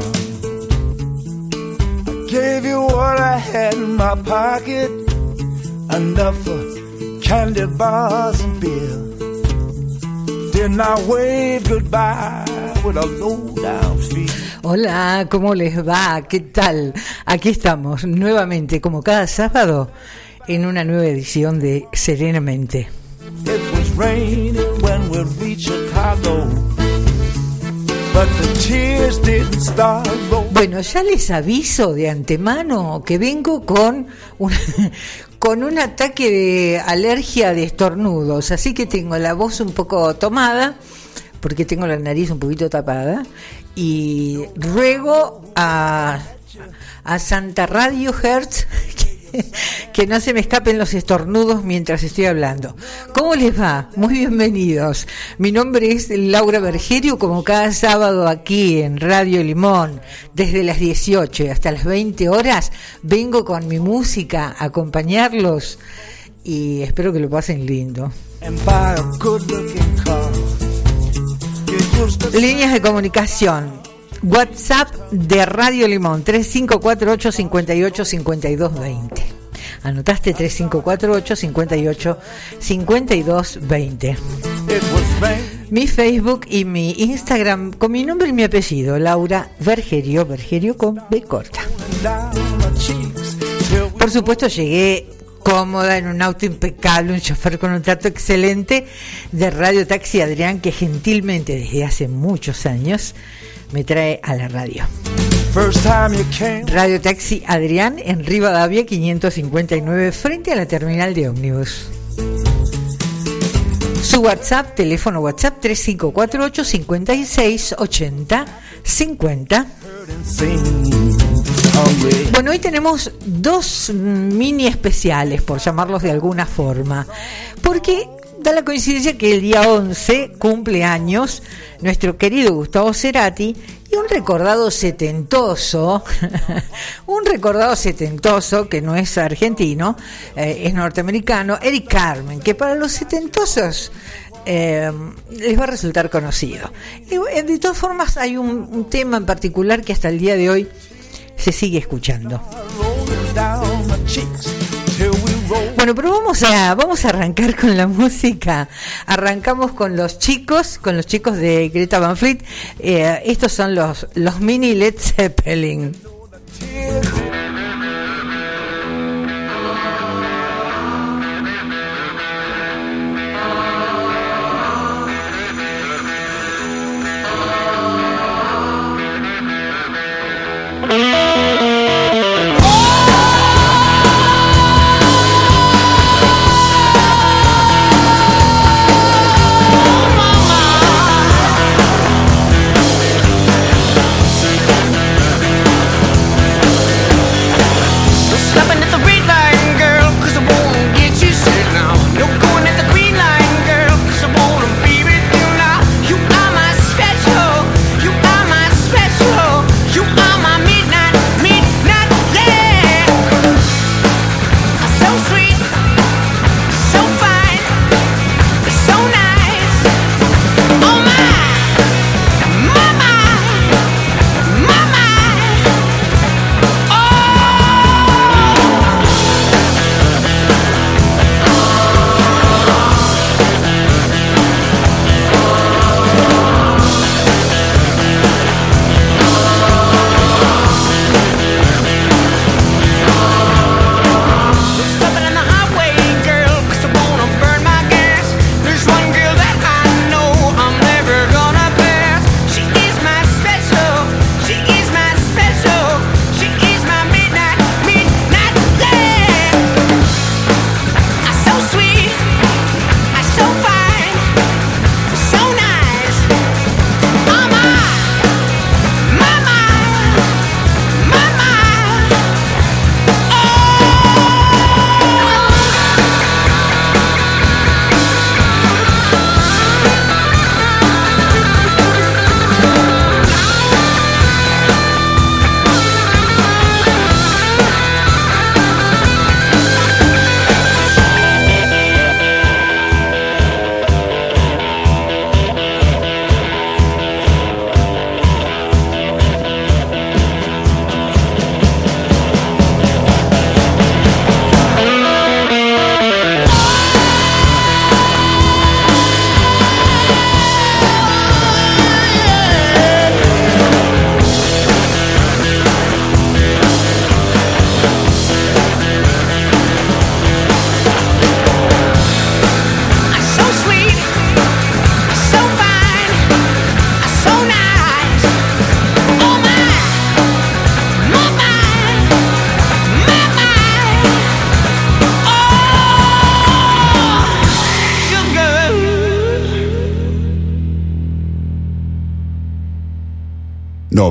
sound. I gave you what I had in my pocket, enough for candy bars and beer. Then I wave goodbye with a low down feel. Hola, ¿cómo les va? ¿Qué tal? Aquí estamos nuevamente, como cada sábado, en una nueva edición de Serenamente. It was raining when we reached Chicago. Bueno, ya les aviso de antemano que vengo con un, con un ataque de alergia de estornudos, así que tengo la voz un poco tomada porque tengo la nariz un poquito tapada y ruego a, a Santa Radio Hertz que, no se me escapen los estornudos mientras estoy hablando. ¿Cómo les va? Muy bienvenidos. Mi nombre es Laura Bergerio, como cada sábado aquí en Radio Limón, desde las 18 hasta las 20 horas, vengo con mi música a acompañarlos y espero que lo pasen lindo. Líneas de comunicación. WhatsApp de Radio Limón 3548 58 52 20. Anotaste 3548 58 52 20. it was rain. Mi Facebook y mi Instagram con mi nombre y mi apellido, Laura Vergerio, Vergerio con B corta. Por supuesto llegué cómoda en un auto impecable, un chofer con un trato excelente de Radio Taxi Adrián que gentilmente desde hace muchos años me trae a la radio. First time you came. Radio Taxi Adrián en Rivadavia 559 frente a la terminal de ómnibus. Su WhatsApp, teléfono WhatsApp 3548 56 80 50. heard and seen. Hungry. Bueno, hoy tenemos dos mini especiales, por llamarlos de alguna forma, porque da la coincidencia que el día 11 cumple años nuestro querido Gustavo Cerati un recordado setentoso, un recordado setentoso que no es argentino, eh, es norteamericano, Eric Carmen, que para los setentosos eh, les va a resultar conocido. Y, eh, de todas formas hay un tema en particular que hasta el día de hoy se sigue escuchando. Bueno, pero vamos a vamos a arrancar con la música. Arrancamos con los chicos, con los chicos de Greta Van Fleet. Eh, estos son los los mini Led Zeppelin.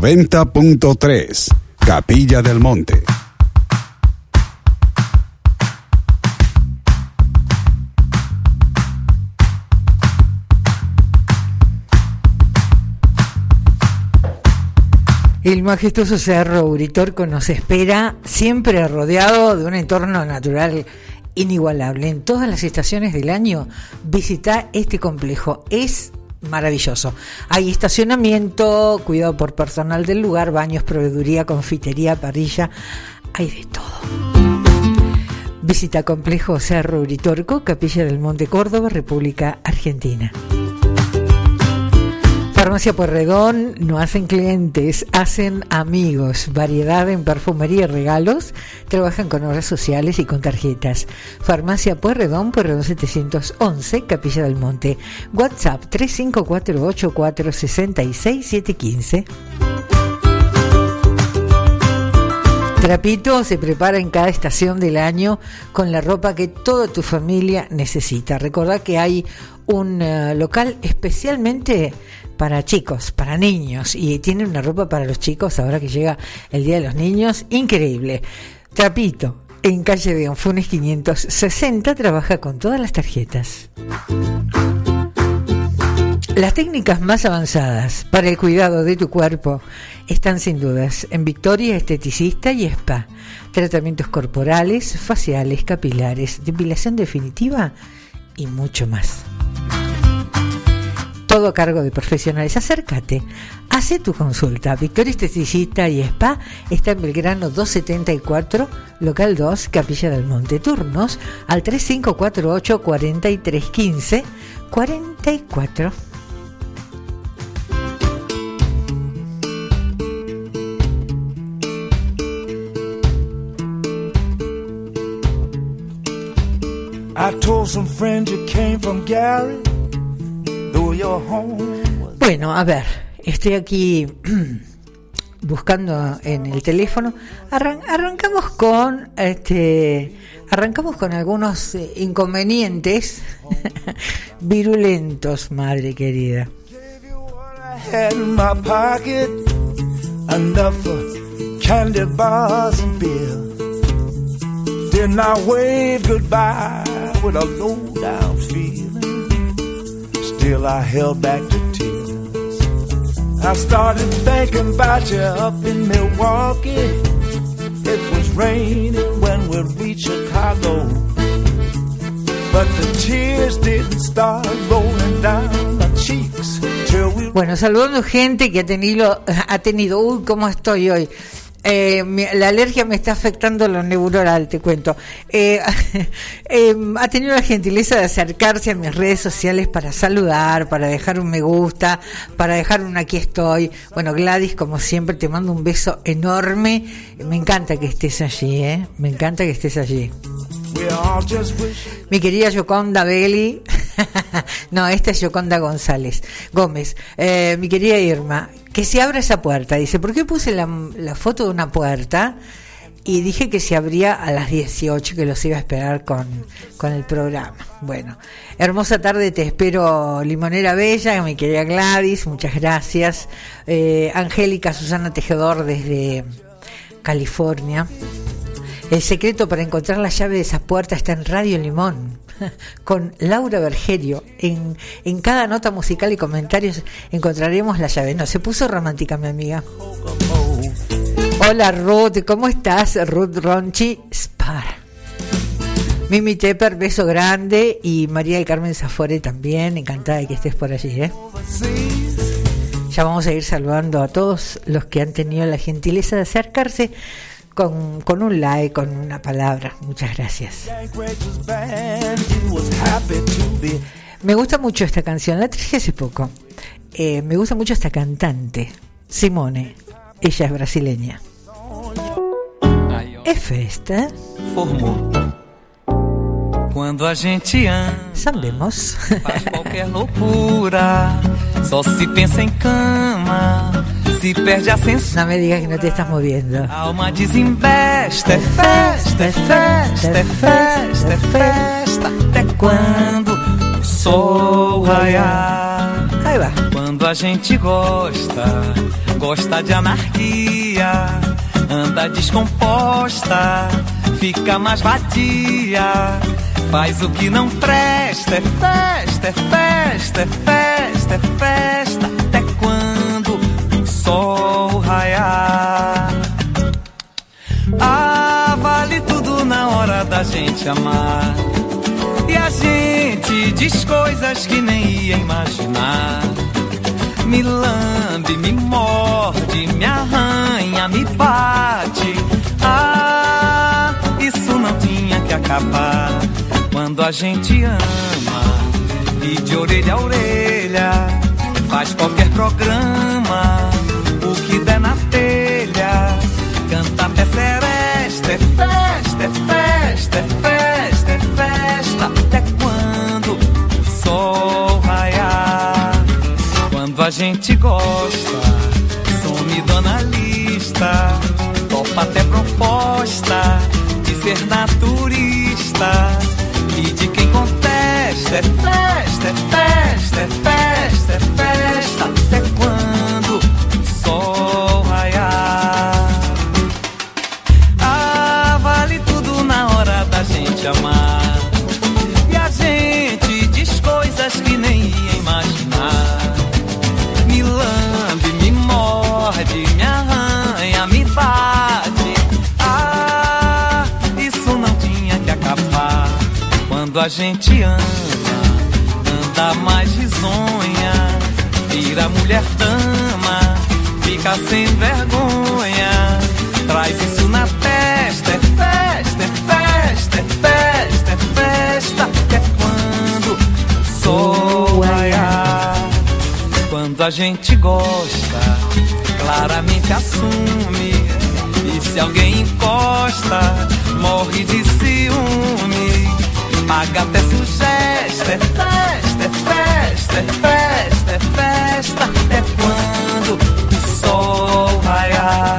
90.3 Capilla del Monte. El majestuoso Cerro Uritorco nos espera, siempre rodeado de un entorno natural inigualable. En todas las estaciones del año visita este complejo. Es maravilloso. Hay estacionamiento, cuidado por personal del lugar, baños, proveeduría, confitería, parrilla, hay de todo. Visita Complejo Cerro Uritorco, Capilla del Monte Córdoba, República Argentina. Farmacia Puerredón no hacen clientes, hacen amigos. Variedad en perfumería y regalos. Trabajan con obras sociales y con tarjetas. Farmacia Puerredón, Puerredón 711, Capilla del Monte. WhatsApp 3548466715. Trapito se prepara en cada estación del año con la ropa que toda tu familia necesita. Recordá que hay un uh, local especialmente para chicos, para niños, y tiene una ropa para los chicos ahora que llega el Día de los Niños, increíble. Trapito, en calle de Onfunes 560, trabaja con todas las tarjetas. Las técnicas más avanzadas para el cuidado de tu cuerpo están sin dudas en Victoria Esteticista y Spa. Tratamientos corporales, faciales, capilares, depilación definitiva y mucho más todo a cargo de profesionales. Acércate, hace tu consulta. Victoria Esteticista y Spa está en Belgrano 274, local 2, Capilla del Monte. Turnos al 3548 4315 44. Bueno, a ver, estoy aquí buscando en el teléfono. arrancamos con este arrancamos con algunos eh, inconvenientes virulentos, madre querida. I wave goodbye with a low down feeling. Still, I held back the tears. I started thinking about you up in Milwaukee. It was raining when we reached Chicago. But the tears didn't start rolling down my cheeks. Bueno, saludando gente que ha tenido, ha tenido, uy, cómo estoy hoy. Eh, la alergia me está afectando lo neuronal, te cuento. Eh, eh, ha tenido la gentileza de acercarse a mis redes sociales para saludar, para dejar un me gusta, para dejar un aquí estoy. Bueno, Gladys, como siempre, te mando un beso enorme. Me encanta que estés allí, ¿eh? Me encanta que estés allí. Mi querida Yoconda Belli, no, esta es Yoconda González, Gómez, eh, mi querida Irma, que se abra esa puerta. Dice, ¿por qué puse la, foto de una puerta? Y dije que se abría a las 18, que los iba a esperar con, con el programa. Bueno, hermosa tarde, te espero, Limonera Bella, mi querida Gladys, muchas gracias. Eh, Angélica Susana Tejedor desde California. El secreto para encontrar la llave de esa puerta está en Radio Limón, con Laura Bergerio. En, en cada nota musical y comentarios encontraremos la llave. No, se puso romántica mi amiga. Hola Ruth, ¿cómo estás? Ruth Ronchi Spar. Mimi Tepper, beso grande. Y María del Carmen Zafore también, encantada de que estés por allí. ¿eh? Ya vamos a ir saludando a todos los que han tenido la gentileza de acercarse con, con un like, con una palabra. Muchas gracias. Me gusta mucho esta canción, la traje hace poco. Eh, me gusta mucho esta cantante, Simone. Ella es brasileña. É festa. Formou. Quando a gente ama, Sabemos. faz qualquer loucura. Só se pensa em cama. Se perde a sensação. No me digas que no te estás moviendo. Alma desembesta, é festa, é festa, é festa, é festa. Até quando o sol raiar. Aí vai. Quando a gente gosta, gosta de anarquia, anda descomposta, fica mais vadia. Faz o que não presta, é festa, é festa, é festa, é festa, sol raiar. Ah, vale tudo na hora da gente amar. E a gente diz coisas que nem ia imaginar. Me lambe, me morde, me arranha, me bate. Ah, isso não tinha que acabar. Quando a gente ama, e de orelha a orelha, faz qualquer programa, gente gosta, some dona lista, topa até proposta de ser naturista. E de quem contesta é festa, a gente ama, anda mais risonha. Vira mulher dama, fica sem vergonha. Traz isso na testa, é festa, é festa, é festa, é festa. Que é quando raiar. Quando a gente gosta, claramente assume. E se alguém encosta, morre de ciúme. Paga até sugesta, é festa, festa, festa, é festa. É quando o sol raiar.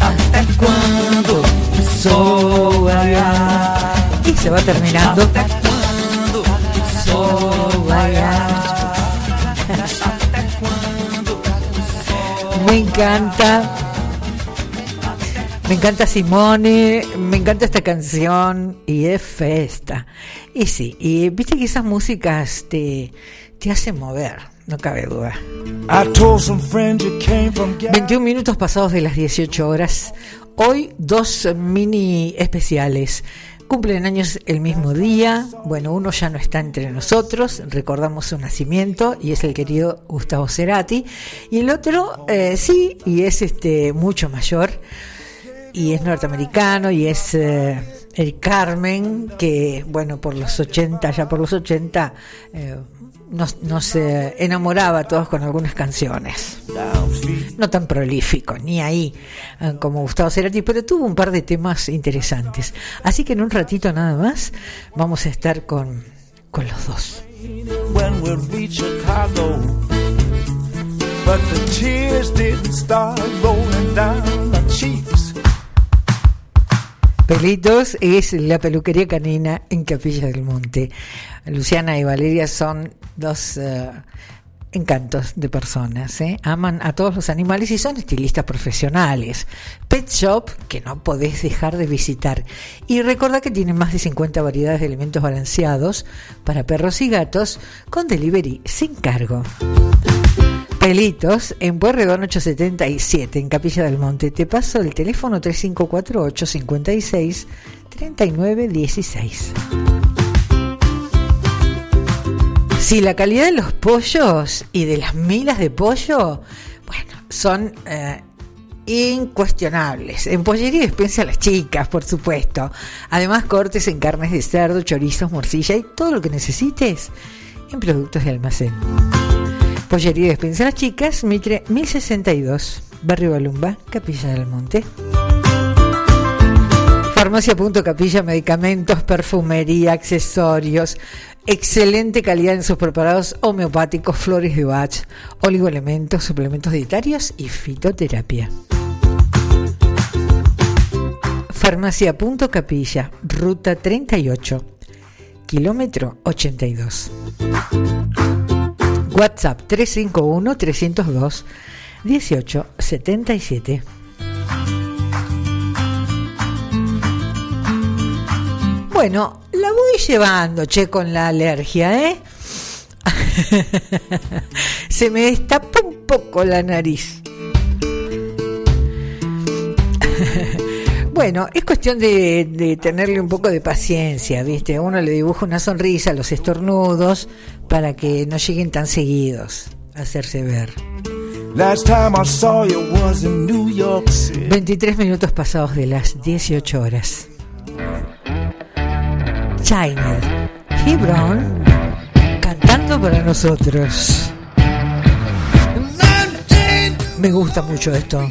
Até quando o sol raiar. Y se va terminando. Até quando o sol raiar. Até Me encanta. Me encanta Simone, encanta esta canción y es festa. Y sí, y viste que esas músicas te, te hacen mover, no cabe duda. I told some friends you came from 21 minutos pasados de las 18 horas. Hoy dos mini especiales. Cumplen años el mismo día. Bueno, uno ya no está entre nosotros. Recordamos su nacimiento y es el querido Gustavo Cerati. Y el otro, eh, sí, y es este mucho mayor. Y es norteamericano y es eh, el Carmen, que bueno, por los 80, ya por los 80, eh, nos, nos enamoraba a todos con algunas canciones no tan prolífico, ni ahí eh, como Gustavo Cerati, pero tuvo un par de temas interesantes. Así que en un ratito nada más vamos a estar con, con los dos. when Pelitos es la peluquería canina en Capilla del Monte. Luciana y Valeria son dos eh, encantos de personas. ¿eh? Aman a todos los animales y son estilistas profesionales. Pet Shop, que no podés dejar de visitar. Y recuerda que tienen más de 50 variedades de alimentos balanceados para perros y gatos con delivery sin cargo. Pelitos en Pueyrredón 877 en Capilla del Monte. Te paso el teléfono 3548 56 39 16. Si la calidad de los pollos y de las milas de pollo, bueno, son eh, incuestionables. En pollería despensa a las chicas, por supuesto. Además, cortes en carnes de cerdo, chorizos, morcilla y todo lo que necesites en productos de almacén. Pollería despensa a las chicas, Mitre 1062, Barrio Balumba, Capilla del Monte. Farmacia Punto Capilla, medicamentos, perfumería, accesorios, excelente calidad en sus preparados homeopáticos, flores de Bach, oligoelementos, suplementos dietarios y fitoterapia. Farmacia Punto Capilla, ruta 38, kilómetro 82. WhatsApp 351 302 1877. Bueno, la voy llevando, che, con la alergia, ¿eh? Se me destapa un poco la nariz. Bueno, es cuestión de, tenerle un poco de paciencia, ¿viste? Uno le dibuja una sonrisa a los estornudos para que no lleguen tan seguidos a hacerse ver. 23 minutos pasados de las 18 horas. China, Hebron, cantando para nosotros. Me gusta mucho esto.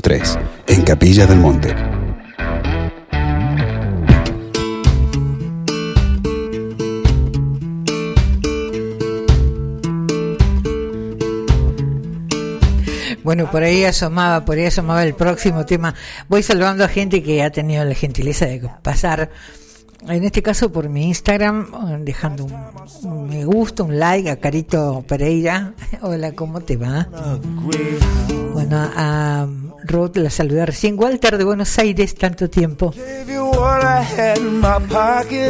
90.3 en Capilla del Monte. Bueno, por ahí asomaba, por ahí asomaba el próximo tema. Voy saludando a gente que ha tenido la gentileza de pasar en este caso por mi Instagram, dejando un, me gusta, un like a Carito Pereira. Hola, ¿cómo te va? Bueno, a Ruth la saludé recién. Walter de Buenos Aires, tanto tiempo.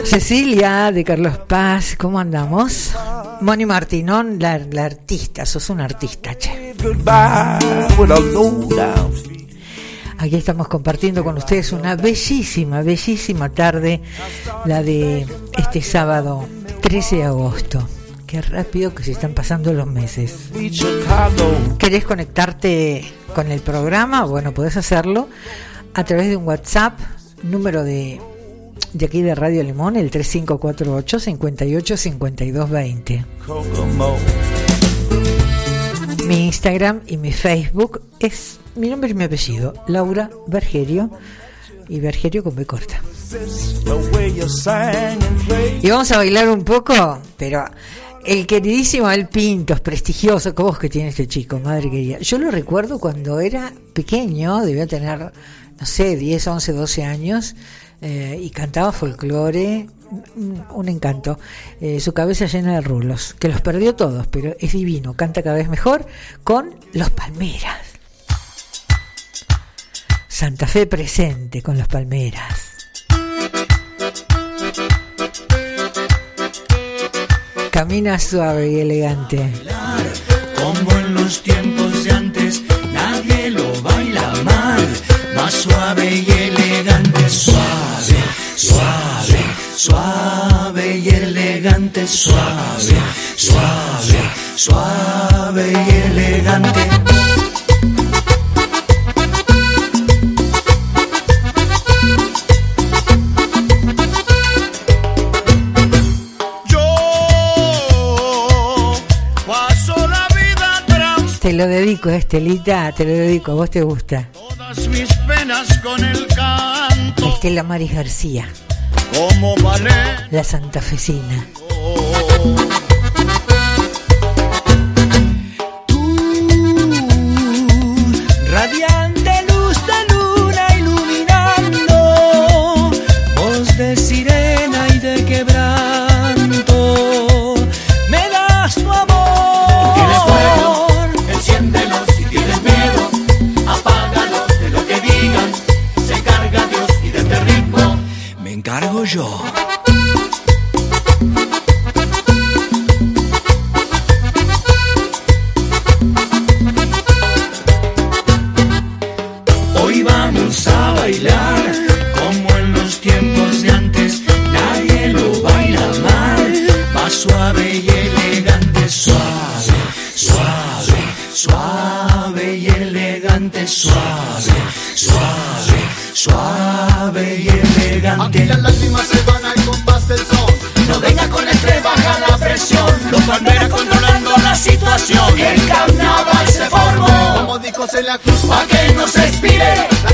Cecilia de Carlos Paz, ¿cómo andamos? Moni Martinón, la, la artista, sos un artista, che. Aquí estamos compartiendo con ustedes una bellísima, bellísima tarde, la de este sábado 13 de agosto. Qué rápido que se están pasando los meses. ¿Querés conectarte con el programa? Bueno, podés hacerlo a través de un WhatsApp, número de de aquí de Radio Limón, el 3548 58 Kokomo. Mi Instagram y mi Facebook es mi nombre y mi apellido, Laura Bergerio, y Bergerio con B corta. Y vamos a bailar un poco, pero el queridísimo El Pintos, prestigioso, ¿cómo es que tiene este chico? Madre querida. Yo lo recuerdo cuando era pequeño, debía tener, no sé, 10, 11, 12 años, eh, y cantaba folclore, un, un encanto. Eh, su cabeza llena de rulos, que los perdió todos, pero es divino, canta cada vez mejor con Los Palmeras. Santa Fe presente con Los Palmeras. Camina suave y elegante. Como en los tiempos de antes, nadie lo baila mal. Más suave y elegante, suave, suave, suave y elegante, suave, suave, suave y elegante. Dedico, Estelita, te lo dedico, a vos te gusta. todas mis penas con el canto, Estela Maris García, como ballet. la santafesina. Radiante discos en la cruz, pa' que no se expire.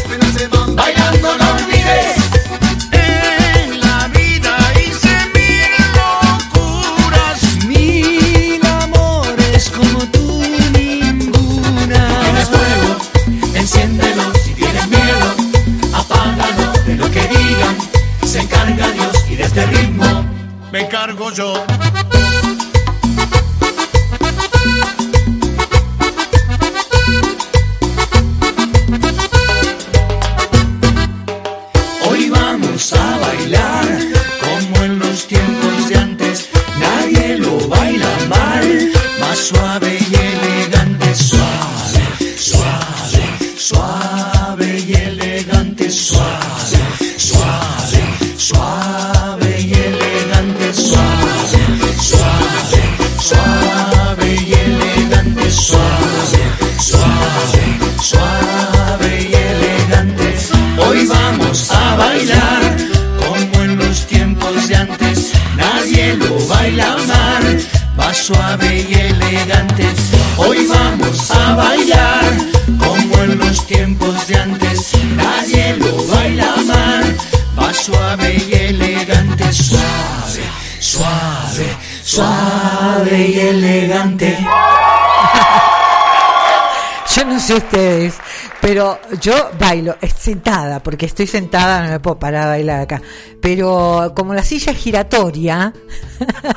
Sentada, porque estoy sentada, no me puedo parar a bailar acá. Pero como la silla es giratoria,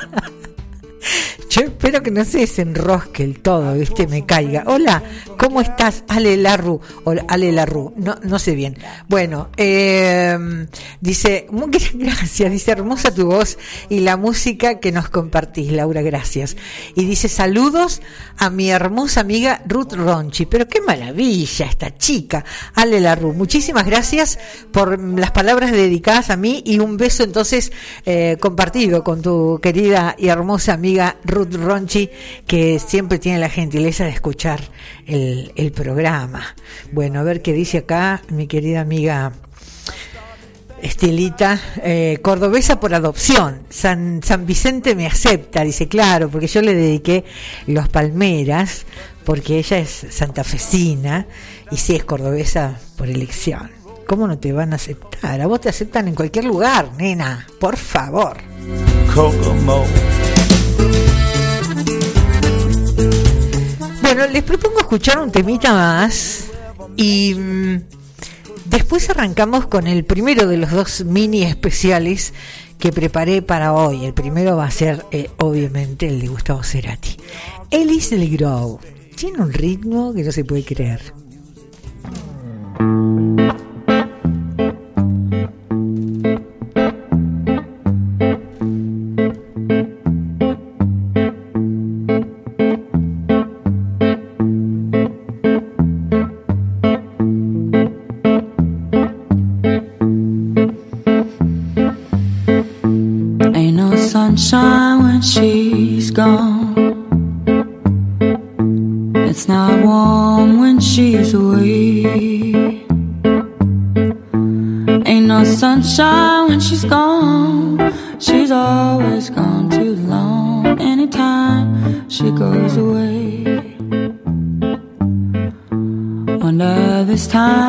no se desenrosque el todo, ¿viste? Me caiga. Hola, ¿cómo estás? Ale Larru. Ale Larru. No, no sé bien. Bueno, eh, dice, gra- gracias, dice, hermosa tu voz y la música que nos compartís, Laura, gracias. Y dice, saludos a mi hermosa amiga Ruth Ronchi. Pero qué maravilla esta chica, Ale Larru. Muchísimas gracias por las palabras dedicadas a mí y un beso entonces eh, compartido con tu querida y hermosa amiga Ruth Ronchi, que siempre tiene la gentileza de escuchar el, programa. Bueno, a ver qué dice acá mi querida amiga Estelita, eh, cordobesa por adopción. San, San Vicente me acepta, dice, claro, porque yo le dediqué los palmeras, porque ella es santafesina y sí es cordobesa por elección. ¿Cómo no te van a aceptar? A vos te aceptan en cualquier lugar, nena, por favor. Kokomo. Bueno, les propongo escuchar un temita más y mm, después arrancamos con el primero de los dos mini especiales que preparé para hoy. El primero va a ser, eh, obviamente, el de Gustavo Cerati. Ellis del Grove. Tiene un ritmo que no se puede creer. Time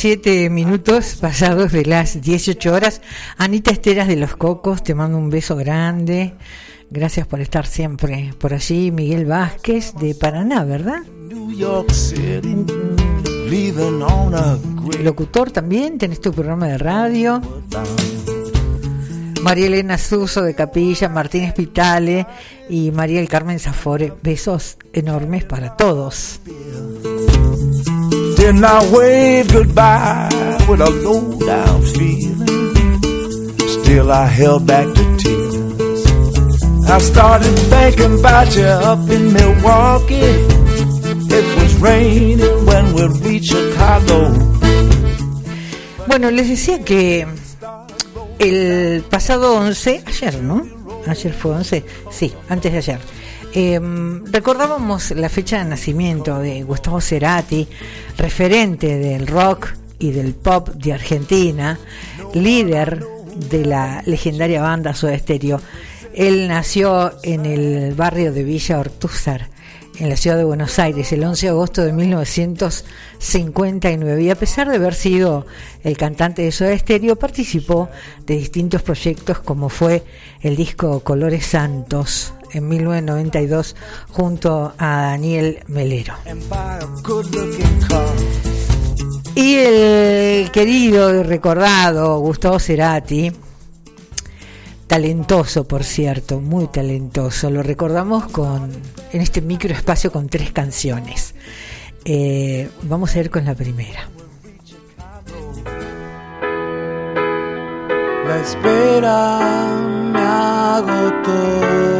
37 minutos pasados de las 18 horas. Anita Esteras de Los Cocos, te mando un beso grande. Gracias por estar siempre por allí. Miguel Vázquez de Paraná, ¿verdad? New York City, leaving on a great Locutor también, tenés tu programa de radio. María Elena Suso de Capilla, Martínez Pitale y María el Carmen Zafore. Besos enormes para todos. Then I waved goodbye with a low down feeling. Still, I held back the tears. I started thinking about you up in Milwaukee. It was raining when we reached Chicago. Bueno, les decía que el pasado 11, ayer, ¿no? Ayer fue 11, sí, antes de ayer. Eh, recordábamos la fecha de nacimiento de Gustavo Cerati, referente del rock y del pop de Argentina, líder de la legendaria banda Soda Stereo. Él nació en el barrio de Villa Ortúzar, en la ciudad de Buenos Aires el 11 de agosto de 1959 y a pesar de haber sido el cantante de Soda Stereo participó de distintos proyectos como fue el disco Colores Santos en 1992 junto a Daniel Melero. Y el querido y recordado Gustavo Cerati, talentoso por cierto, muy talentoso, lo recordamos con en este microespacio con tres canciones. Eh, vamos a ir con la primera. La espera me agotó.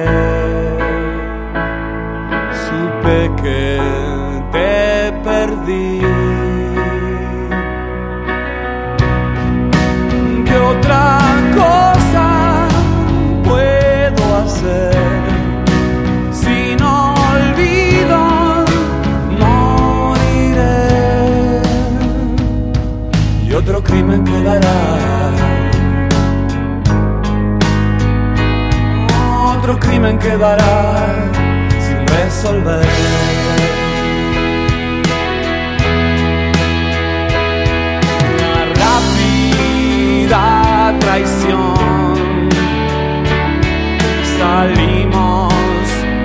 Crimen quedará. Otro crimen quedará sin resolver. Una rápida traición. Salimos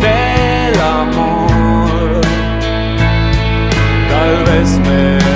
del amor. Tal vez me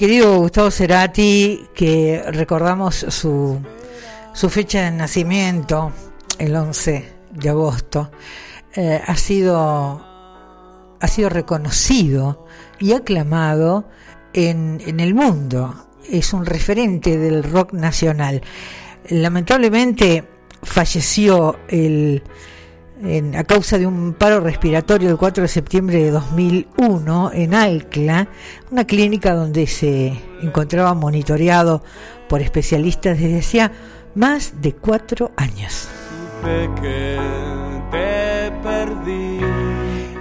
querido Gustavo Cerati, que recordamos su, su fecha de nacimiento, el 11 de agosto, eh, ha sido ha sido reconocido y aclamado en, en el mundo. Es un referente del rock nacional. Lamentablemente falleció el, en- a causa de un paro respiratorio el 4 de septiembre de 2001 en Alcla, una clínica donde se encontraba monitoreado por especialistas desde hacía más de cuatro años.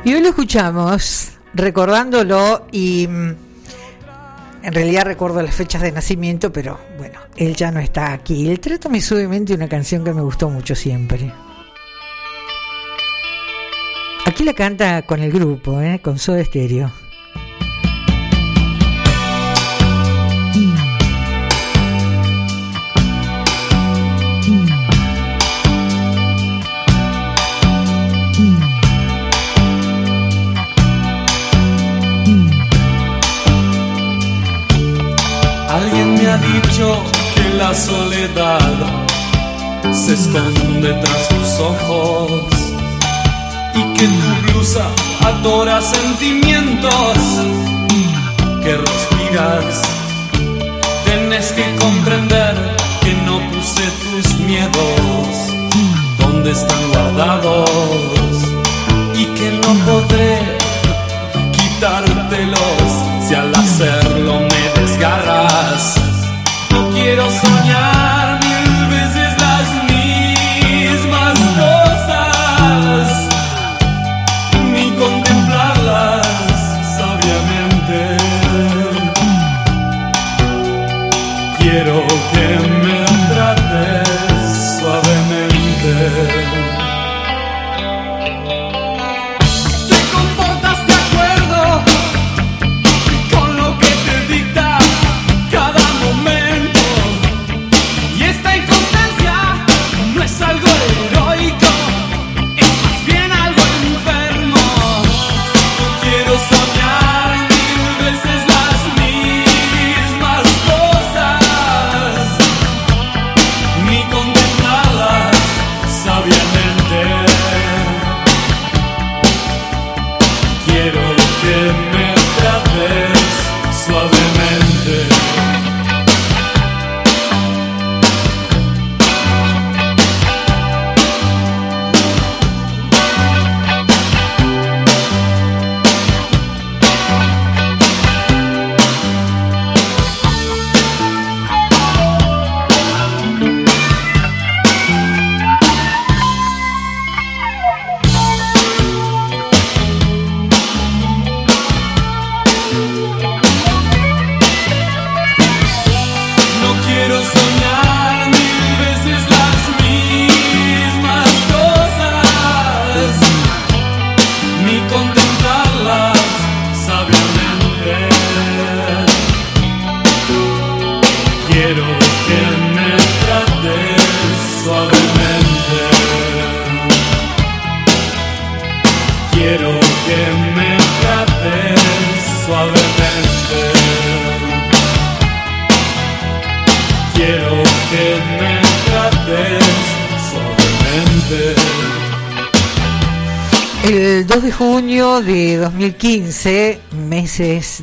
Y hoy lo escuchamos recordándolo y mm, en realidad recuerdo las fechas de nacimiento, pero bueno, él ya no está aquí. El Trátame suavemente una canción que me gustó mucho siempre. Aquí la canta con el grupo, ¿eh? con Soda Stereo. Alguien me ha dicho que la soledad se esconde tras tus ojos y que tu blusa adora sentimientos. Que respiras. Tienes que comprender que no puse tus miedos. Donde están guardados y que no podré quitártelos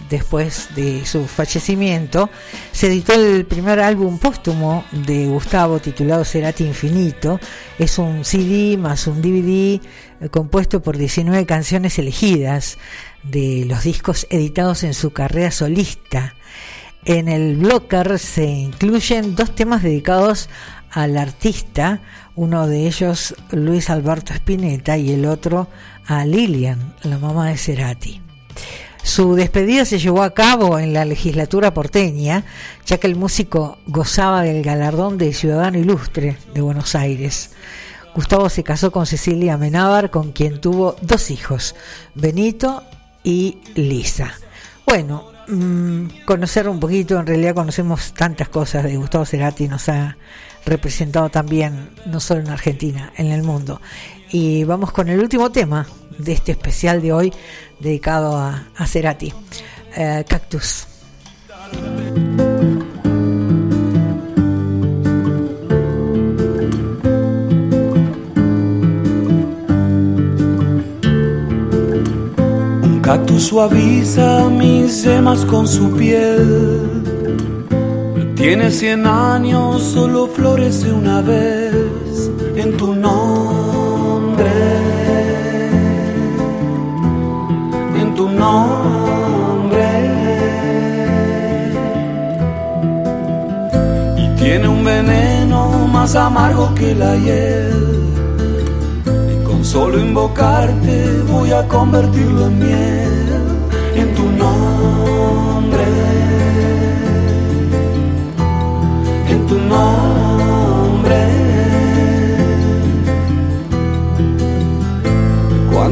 después de su fallecimiento, se editó el primer álbum póstumo de Gustavo titulado Cerati Infinito. Es un CD más un DVD eh, compuesto por 19 canciones elegidas de los discos editados en su carrera solista. En el blocker se incluyen dos temas dedicados al artista, uno de ellos Luis Alberto Spinetta y el otro a Lilian, la mamá de Cerati. Su despedida se llevó a cabo en la legislatura porteña, ya que el músico gozaba del galardón de Ciudadano Ilustre de Buenos Aires. Gustavo se casó con Cecilia Menábar, con quien tuvo dos hijos, Benito y Lisa. Bueno, mm, conocer un poquito, en realidad conocemos tantas cosas de Gustavo Cerati, nos ha representado también, no solo en Argentina, en el mundo. Y vamos con el último tema de este especial de hoy dedicado a, a Cerati, eh, Cactus. Un cactus suaviza mis yemas con su piel. Tiene cien años, solo florece una vez en tu nombre. Nombre. Y tiene un veneno más amargo que la hiel. Y con solo invocarte voy a convertirlo en miel, en tu nombre, en tu nombre.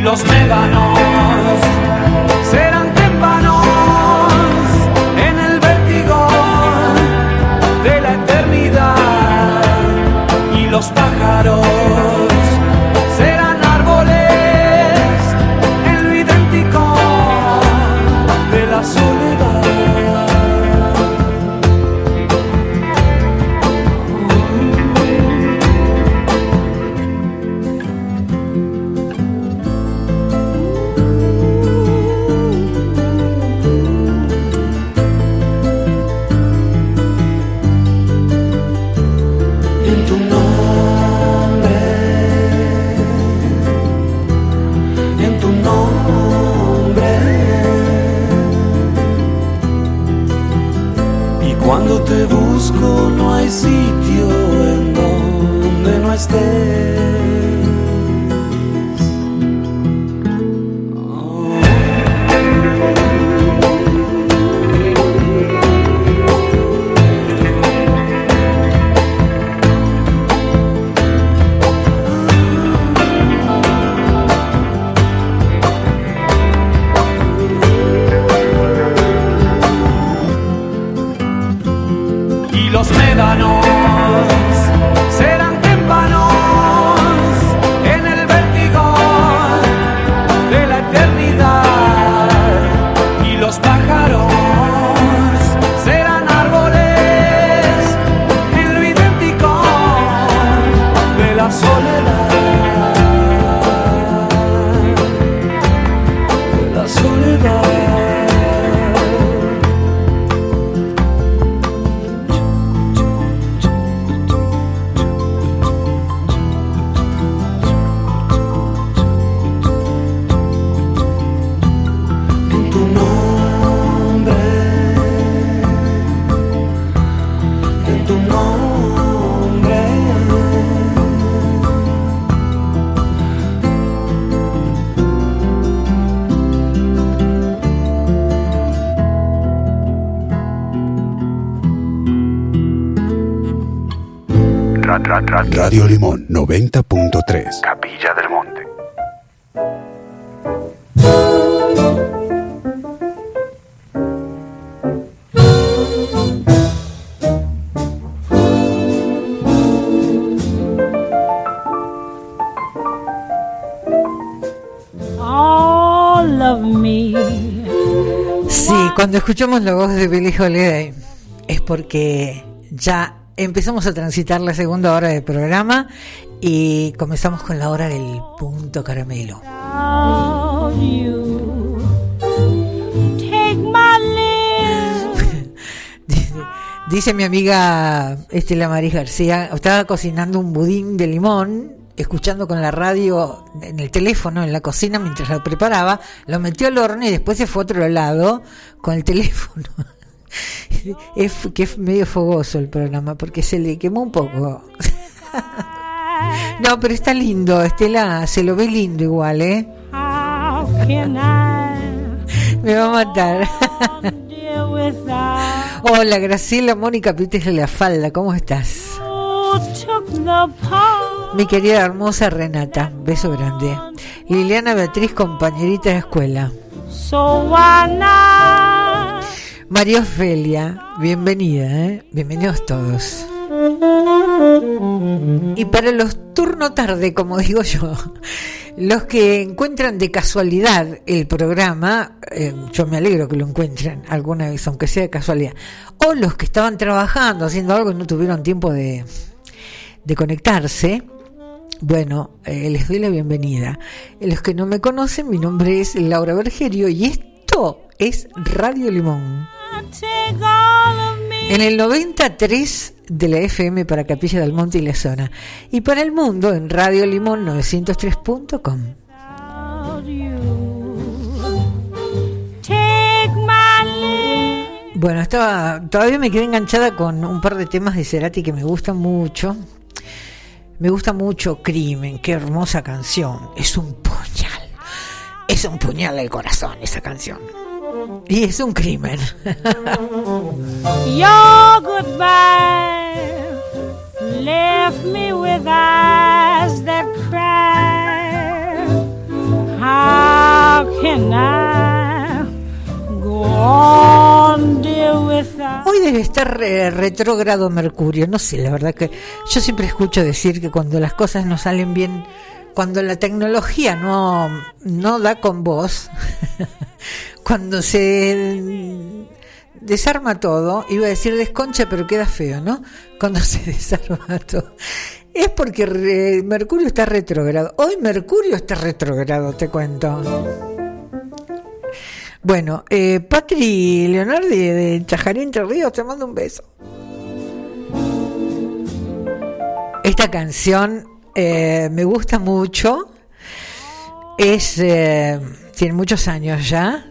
Los médanos Ra- ra- ra- Radio Limón 90.3. Capilla del Monte. All of me. Sí, cuando escuchamos la voz de Billie Holiday es porque ya empezamos a transitar la segunda hora del programa y comenzamos con la hora del punto caramelo. Dice mi amiga Estela Maris García, estaba cocinando un budín de limón, escuchando con la radio en el teléfono en la cocina mientras lo preparaba, lo metió al horno y después se fue a otro lado con el teléfono. es que es medio fogoso el programa porque se le quemó un poco. no, pero está lindo, Estela, se lo ve lindo igual, ¿eh? Me va a matar. Hola, Graciela Mónica Pites de la Falda, ¿cómo estás? Mi querida hermosa Renata, beso grande. Liliana Beatriz, compañerita de escuela. So? María Ofelia, bienvenida, ¿eh? bienvenidos todos. Y para los turno tarde, como digo yo, los que encuentran de casualidad el programa, eh, yo me alegro que lo encuentren alguna vez, aunque sea de casualidad, o los que estaban trabajando, haciendo algo y no tuvieron tiempo de, de conectarse, Bueno, eh, les doy la bienvenida. Los que no me conocen, mi nombre es Laura Bergerio y esto es Radio Limón. En el 93 de la FM para Capilla del Monte y la zona. Y para el mundo en Radio Limón 903.com. Bueno, estaba, todavía me quedé enganchada con un par de temas de Cerati que me gustan mucho. Me gusta mucho Crimen, qué hermosa canción. Es un puñal. Es un puñal al corazón esa canción. Y es un crimen. Your goodbye left me with eyes that cry. How can I go on, dear, without Hoy debe estar eh, retrógrado Mercurio. No sé, la verdad que yo siempre escucho decir que cuando las cosas no salen bien, cuando la tecnología no, no da con vos, cuando se desarma todo, iba a decir desconcha, pero queda feo, ¿no? Cuando se desarma todo. Es porque Mercurio está retrógrado. Hoy Mercurio está retrógrado, te cuento. Bueno, eh, Patri Leonardi de Chajarí Entre Ríos, te mando un beso. Esta canción eh, me gusta mucho. Es, eh, tiene muchos años ya,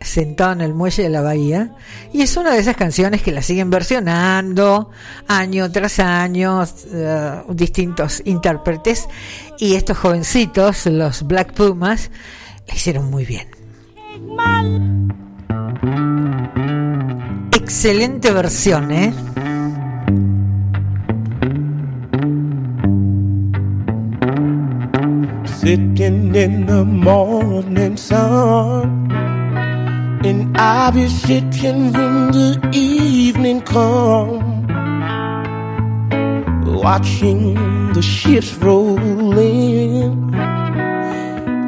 sentado en el muelle de la bahía. Y es una de esas canciones que la siguen versionando año tras año, eh, distintos intérpretes. Y estos jovencitos, los Black Pumas, la hicieron muy bien. Excelente versión, ¿eh? Sitting in the morning sun, and I'll be sitting when the evening come, watching the ships roll in,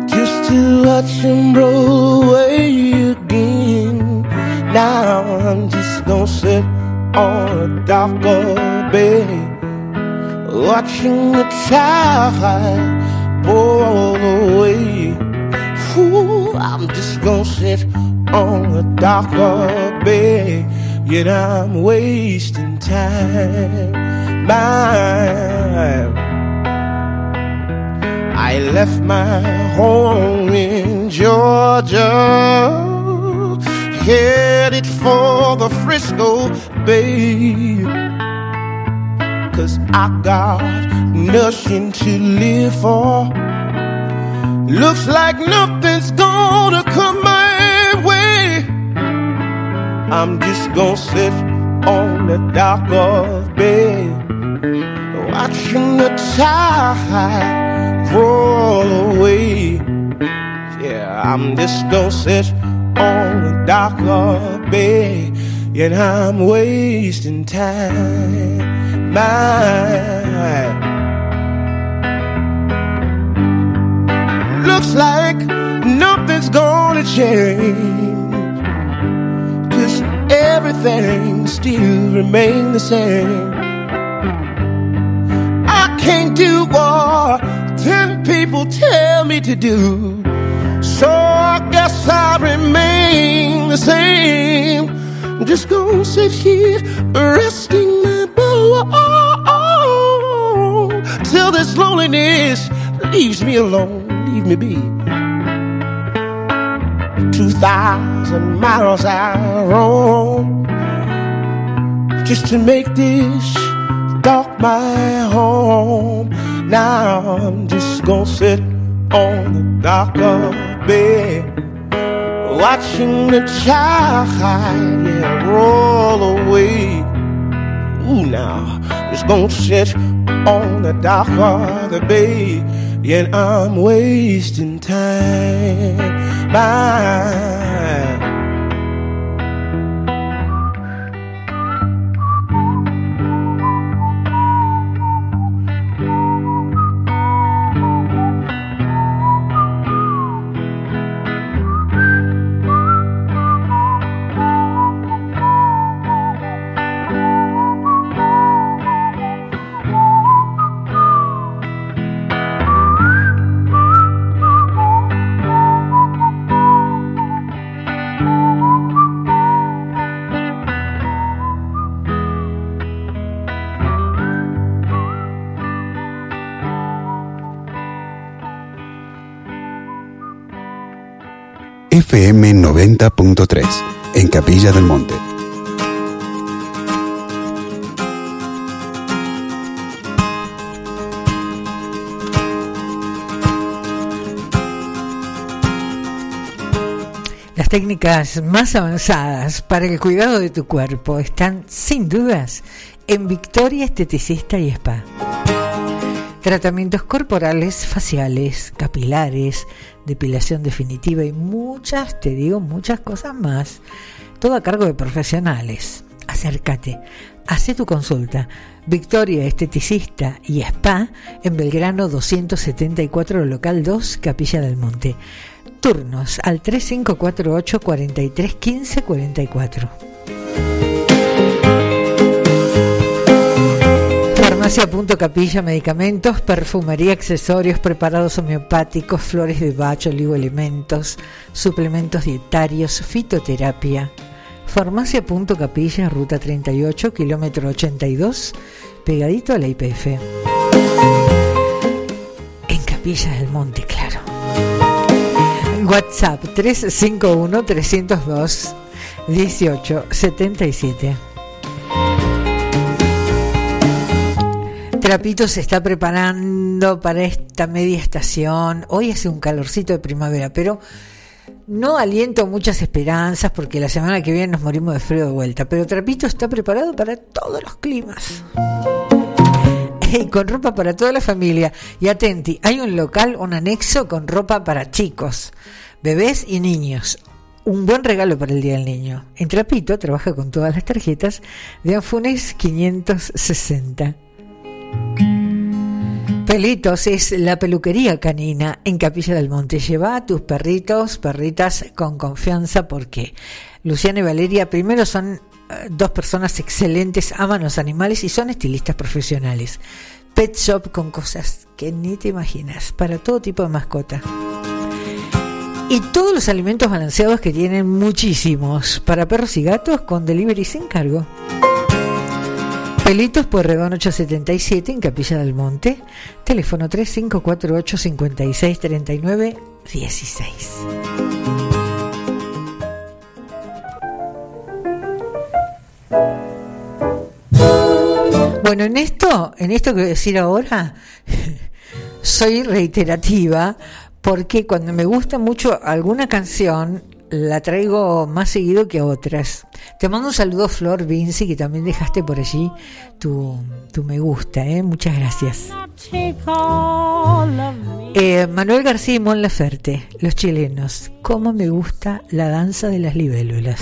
just to watch them roll away again. Now I'm just gonna sit on a darker bed watching the tide roll away. Fool, I'm just gonna sit on a darker bed, yet I'm wasting time. My, I left my home in Georgia, headed for the Frisco Bay. Cause I got nothing to live for. Looks like nothing's gonna come my. I'm just gonna sit on the dock of bed, watching the tide roll away. Yeah, I'm just gonna sit on the dock of bed, and I'm wasting time. My looks like nothing's gonna change. Everything still remain the same. I can't do what ten people tell me to do. So I guess I remain the same. I'm just gonna sit here resting my bones till this loneliness leaves me alone. Leave me be. Two thousand miles I roam just to make this dark my home. Now I'm just gonna sit on the dock of bed, watching the tide yeah, roll away. Ooh, now just gonna sit on the dock of the bay, yet I'm wasting time. My FM 90.3 en Capilla del Monte. Las técnicas más avanzadas para el cuidado de tu cuerpo están sin dudas en Victoria Esteticista y Spa. Tratamientos corporales, faciales, capilares, depilación definitiva y muchas, te digo, muchas cosas más. Todo a cargo de profesionales. Acércate, hace tu consulta. Victoria Esteticista y Spa en Belgrano 274, local 2, Capilla del Monte. Turnos al 3548 43 15 44. Farmacia Punto Capilla, medicamentos, perfumería, accesorios, preparados homeopáticos, flores de bacho, oligoelementos, suplementos dietarios, fitoterapia. Farmacia Punto Capilla, ruta 38, kilómetro 82, pegadito a la IPF. En Capilla del Monte, claro. WhatsApp 351 302 1877. Trapito se está preparando para esta media estación. Hoy hace un calorcito de primavera, pero no aliento muchas esperanzas porque la semana que viene nos morimos de frío de vuelta. Pero Trapito está preparado para todos los climas. Y con ropa para toda la familia. Y atenti, hay un local, un anexo con ropa para chicos, bebés y niños. Un buen regalo para el Día del Niño. En Trapito trabaja con todas las tarjetas de Anfunes 560. Pelitos es la peluquería canina en Capilla del Monte. Lleva a tus perritos, perritas con confianza porque Luciana y Valeria primero son eh, dos personas excelentes, aman los animales y son estilistas profesionales. Pet shop con cosas que ni te imaginas, para todo tipo de mascota. Y todos los alimentos balanceados que tienen muchísimos para perros y gatos con delivery sin cargo. Pelitos Puerredón 877 en Capilla del Monte. Teléfono 3548 56 39 16. Bueno, en esto, en esto que voy a decir ahora, soy reiterativa porque cuando me gusta mucho alguna canción, la traigo más seguido que otras. Te mando un saludo, Flor Vinci, que también dejaste por allí tu, tu me gusta, ¿eh? muchas gracias. Eh, Manuel García y Mon Laferte, los chilenos, cómo me gusta la danza de las libélulas.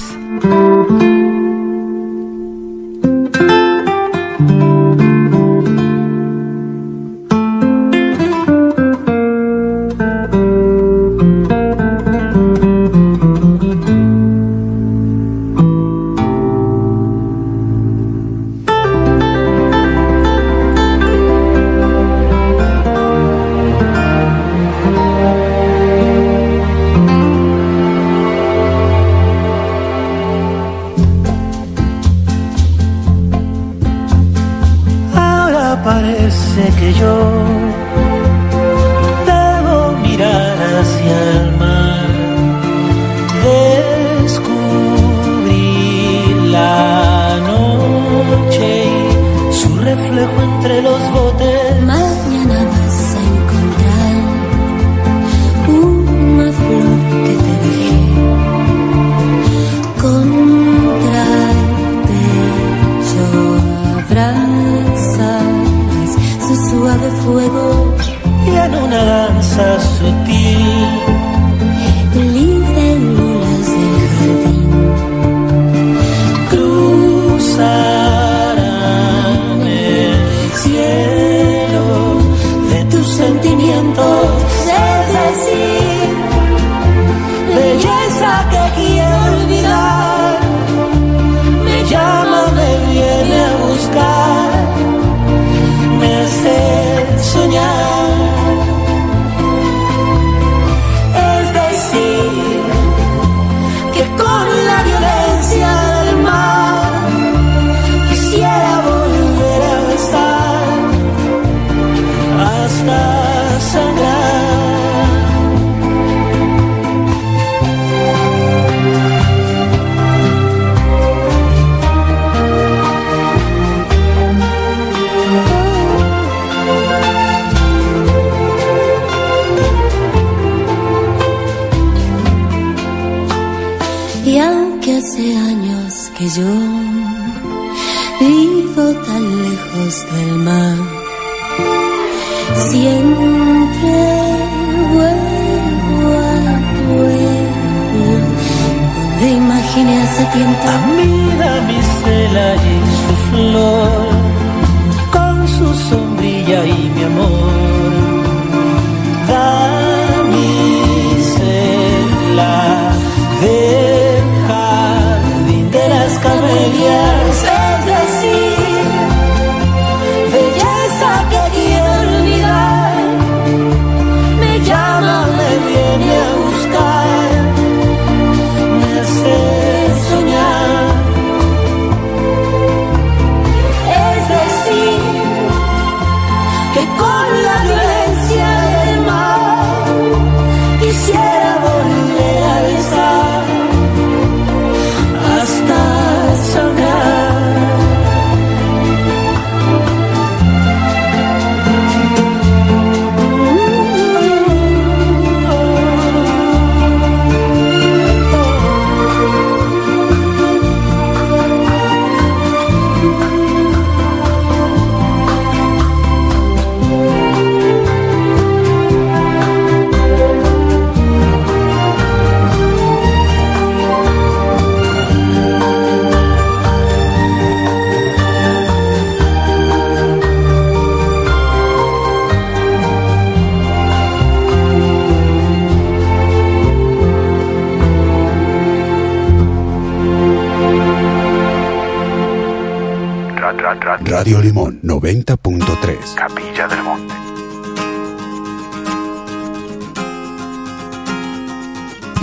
90.3. Capilla del Monte.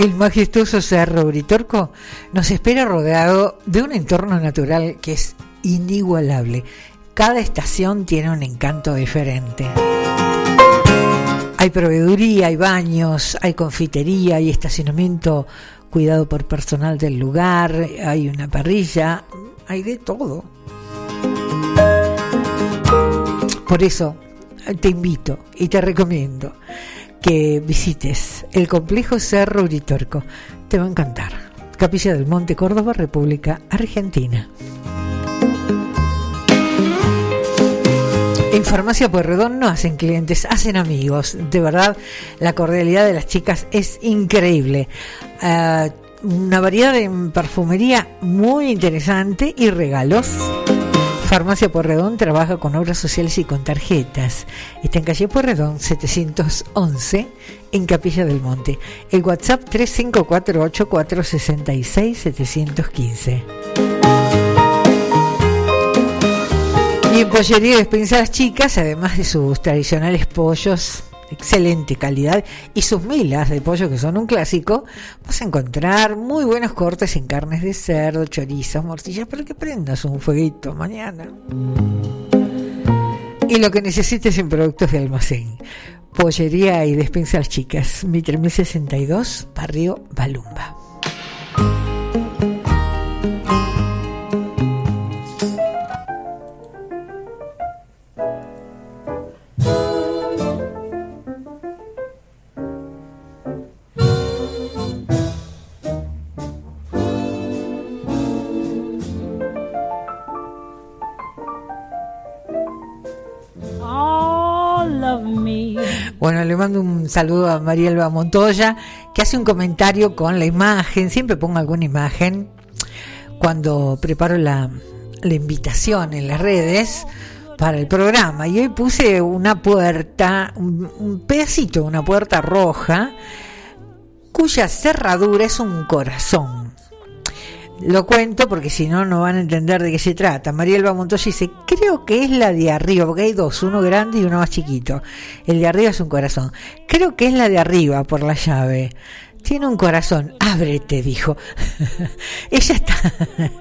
El majestuoso Cerro Uritorco nos espera rodeado de un entorno natural que es inigualable. Cada estación tiene un encanto diferente. Hay proveeduría, hay baños, hay confitería, hay estacionamiento cuidado por personal del lugar, hay una parrilla, hay de todo. Por eso te invito y te recomiendo que visites el complejo Cerro Uritorco. Te va a encantar. Capilla del Monte, Córdoba, República Argentina. En Farmacia Pueyrredón no hacen clientes, hacen amigos. De verdad, la cordialidad de las chicas es increíble. Ah, una variedad en perfumería muy interesante y regalos. Farmacia Porredón trabaja con obras sociales y con tarjetas. Está en calle Porredón 711 en Capilla del Monte. El WhatsApp 3548466715. Y en Pollería Despensa Las Chicas, además de sus tradicionales pollos, excelente calidad, y sus milas de pollo que son un clásico, vas a encontrar muy buenos cortes en carnes de cerdo, chorizos, morcillas, para que prendas un fueguito mañana. Y lo que necesites en productos de almacén. Pollería y Despensa Las Chicas, Mitre 1062, Barrio Balumba. Mando un saludo a Marielba Montoya, que hace un comentario con la imagen, siempre pongo alguna imagen cuando preparo la, invitación en las redes para el programa. Y hoy puse una puerta, un, un pedacito de una puerta roja, cuya cerradura es un corazón. Lo cuento porque si no, no van a entender de qué se trata. Marielba Montoya dice, creo que es la de arriba, porque hay dos, uno grande y uno más chiquito. El de arriba es un corazón. Creo que es la de arriba por la llave. Tiene un corazón, ábrete, dijo. ella está,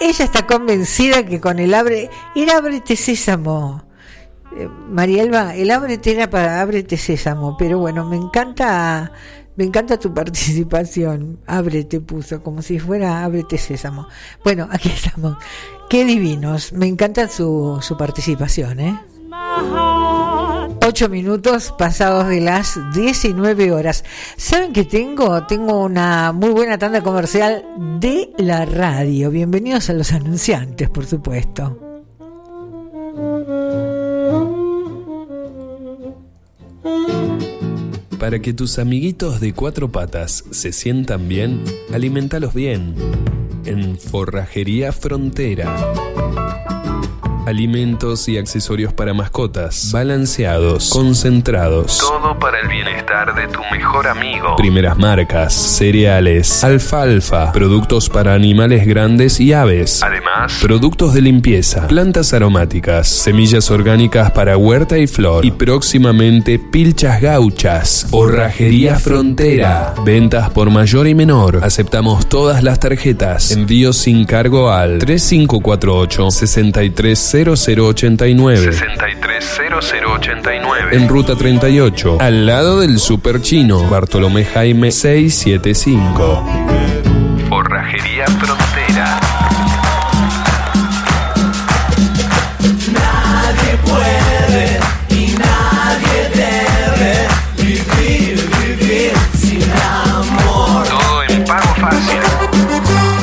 ella está convencida que con el abre, era ábrete sésamo. Eh, Marielba, el ábrete era para ábrete sésamo, pero bueno, me encanta me encanta tu participación. Ábrete puso, como si fuera ábrete sésamo. Bueno, aquí estamos. Qué divinos. Me encanta su, su participación, ¿eh? Ocho minutos pasados de las 19 horas. ¿Saben que tengo? Tengo una muy buena tanda comercial de la radio. Bienvenidos a los anunciantes, por supuesto. Para que tus amiguitos de cuatro patas se sientan bien, alimentalos bien. En Forrajería Frontera. Alimentos y accesorios para mascotas, balanceados, concentrados. Todo para el bienestar de tu mejor amigo. Primeras marcas, cereales, alfalfa, productos para animales grandes y aves. Además, productos de limpieza, plantas aromáticas, semillas orgánicas para huerta y flor y próximamente pilchas gauchas. Forrajería Frontera. Ventas por mayor y menor. Aceptamos todas las tarjetas. Envío sin cargo al 3548 630089. 630089. En ruta 38, al lado del Super Chino, Bartolomé Jaime 675. Forrajería Frontera.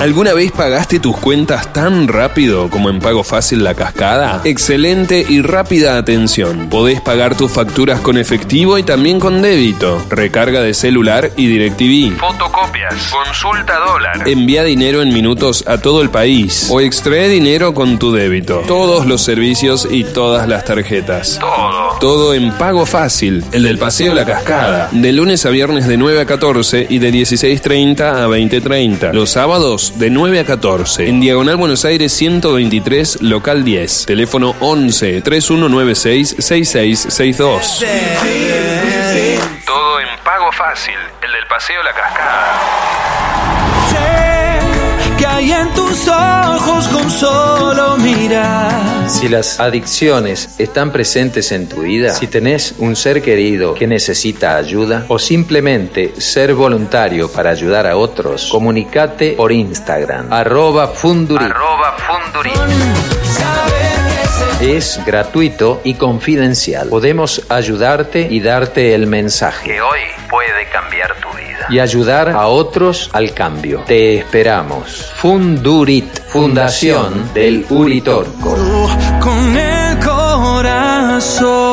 ¿Alguna vez pagaste tus cuentas tan rápido como en Pago Fácil La Cascada? Excelente y rápida atención. Podés pagar tus facturas con efectivo y también con débito. Recarga de celular y DirecTV. Fotocopias. Consulta dólar. Envía dinero en minutos a todo el país. O extrae dinero con tu débito. Todos los servicios y todas las tarjetas. Todo. Todo en Pago Fácil. El del Paseo La Cascada. De lunes a viernes de 9 a 14 y de 16.30 a 20.30. Los sábados de 9 a 14. En Diagonal Buenos Aires 123, local 10. Teléfono 11 3196 6662. Todo en pago fácil. El del Paseo La Cascada. Sé que hay en tus ojos con solo mirar. Si las adicciones están presentes en tu vida, si tenés un ser querido que necesita ayuda o simplemente ser voluntario para ayudar a otros, comunicate por Instagram, arroba fundurit. Es gratuito y confidencial. Podemos ayudarte y darte el mensaje. hoy puede cambiar tu vida. Y ayudar a otros al cambio. Te esperamos. Fundurit, Fundación del Uritorco. Con el corazón.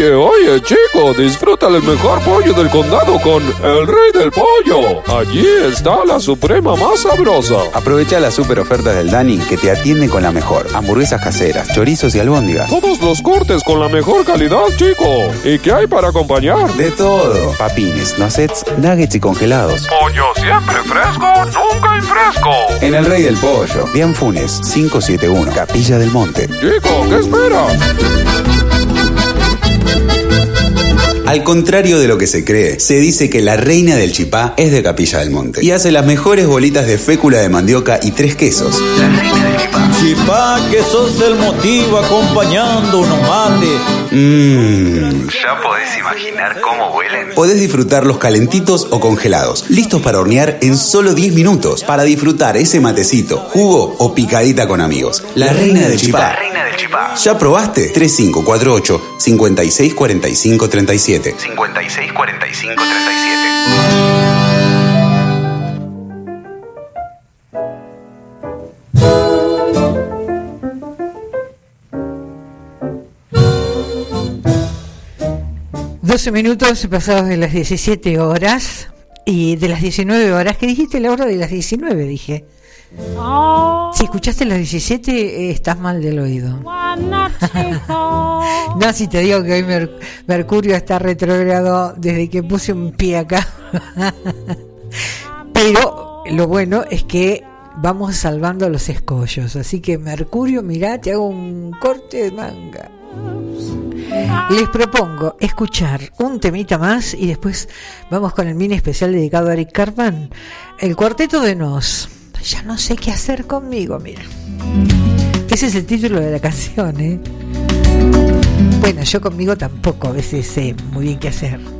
Oye, oye, chico, disfruta el mejor pollo del condado con el rey del pollo. Allí está la suprema más sabrosa. Aprovecha las super ofertas del Dani que te atiende con la mejor. Hamburguesas caseras, chorizos y albóndigas. Todos los cortes con la mejor calidad, chico. ¿Y qué hay para acompañar? De todo. Papines, nuggets, nuggets y congelados. Pollo siempre fresco, nunca infresco. En el Rey del Pollo, Dian Funes, 571, Capilla del Monte. Chico, ¿qué esperas? Al contrario de lo que se cree, se dice que la reina del chipá es de Capilla del Monte y hace las mejores bolitas de fécula de mandioca y tres quesos. Chipá, que sos el motivo acompañando unos mate. Mmm. Ya podés imaginar cómo huelen. Podés disfrutarlos calentitos o congelados, listos para hornear en solo 10 minutos, para disfrutar ese matecito, jugo o picadita con amigos. La reina del chipá. reina del chipá. ¿Ya probaste? 3548 5645 37. 12 minutos pasados de las 17 horas y de las 19 horas. ¿Qué dijiste la hora de las 19? Dije. Si escuchaste las 17, eh, estás mal del oído. no, si te digo que hoy Mercurio está retrogrado desde que puse un pie acá. Pero lo bueno es que vamos salvando los escollos. Así que Mercurio, mirá, te hago un corte de manga. Les propongo escuchar un temita más y después vamos con el mini especial dedicado a Eric Carman. El cuarteto de Nos. Ya no sé qué hacer conmigo, mira. Ese es el título de la canción, ¿eh? Bueno, yo conmigo tampoco a veces sé muy bien qué hacer.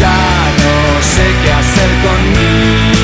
ya no sé qué hacer conmigo.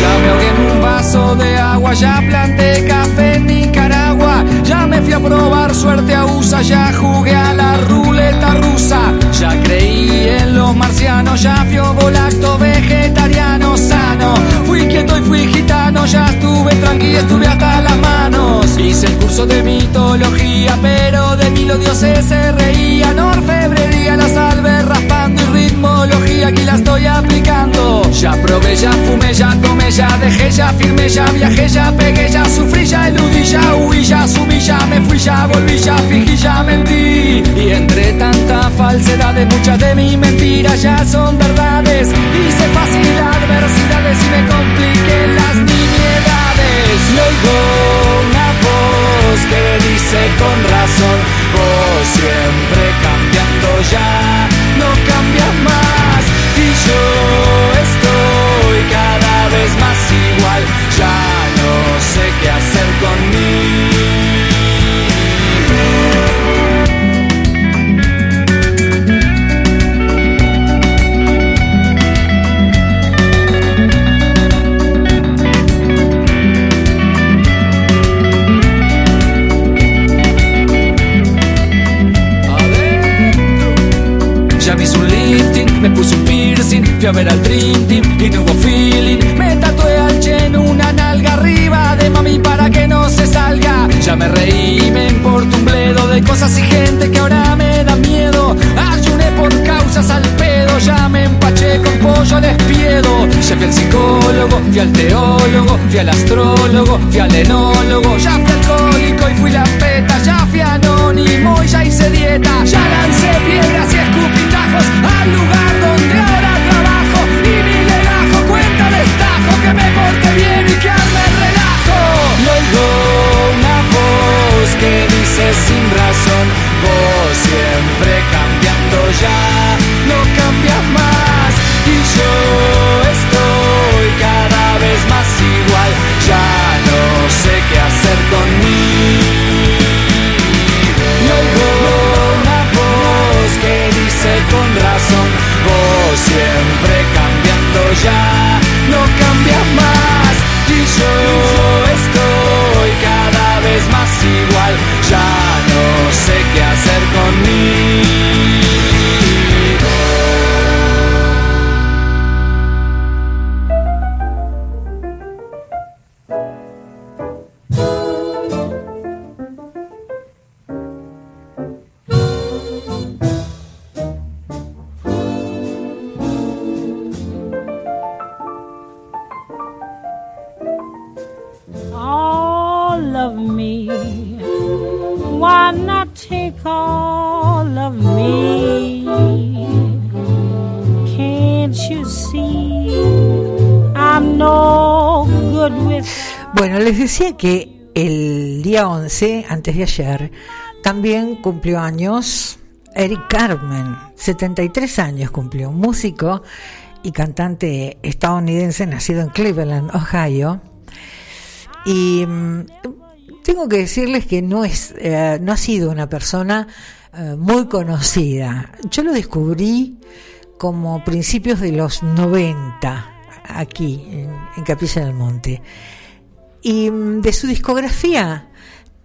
Ya me en un vaso de agua, ya planté café en Nicaragua, ya me fui a probar suerte a USA, ya jugué a la ruleta rusa, ya creí en los marcianos, ya fui volacto vegetariano sano, fui quieto y fui gitano, ya estuve tranquilo, estuve hasta las manos, hice el curso de mitología, pero de mí los dioses se reían, orfebrería, la salve raspando y ritmología, aquí la estoy aplicando, ya probé, ya fumé, ya tomé, ya dejé, ya firmé, ya viajé, ya pegué, ya sufrí, ya eludí, ya huí, ya asumí, ya me fui, ya volví, ya fingí, ya mentí. Y entre tanta falsedad, muchas de mis mentiras ya son verdades. Hice fácil adversidades y me compliqué las nimiedades. Y oigo que dice con razón, vos siempre al astrólogo, fui al enólogo. Ya de ayer, también cumplió años Eric Carmen, 73 años cumplió, músico y cantante estadounidense nacido en Cleveland, Ohio. Y mm, tengo que decirles que no es, eh, no ha sido una persona eh, muy conocida. Yo lo descubrí como principios de los 90 aquí en, en Capilla del Monte. Y mm, de su discografía,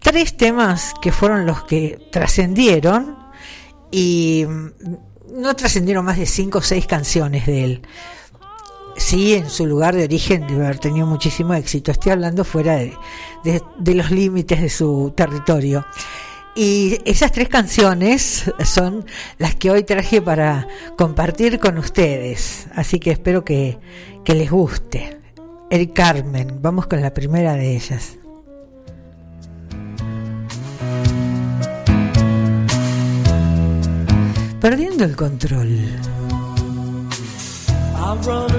tres temas que fueron los que trascendieron y mm, no trascendieron más de cinco o seis canciones de él. Sí, en su lugar de origen debe haber tenido muchísimo éxito. Estoy hablando fuera de, de- los límites de su territorio. Y esas tres canciones son las que hoy traje para compartir con ustedes. Así que espero que, que les guste. El Carmen. Vamos con la primera de ellas. Perdiendo el control. I run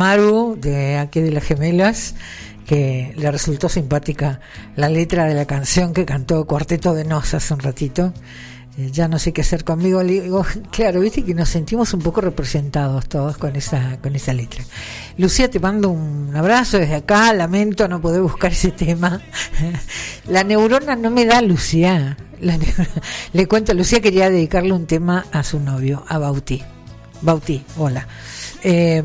Maru de aquí de las gemelas, que le resultó simpática la letra de la canción que cantó Cuarteto de Nos hace un ratito. Eh, Ya no sé qué hacer conmigo. Claro, viste que nos sentimos un poco representados todos con esa, con esa letra. Lucía, te mando un abrazo desde acá. Lamento no poder buscar ese tema. La neurona no me da, Lucía. Le cuento, Lucía quería dedicarle un tema a su novio, a Bauti. Bauti, hola. Eh,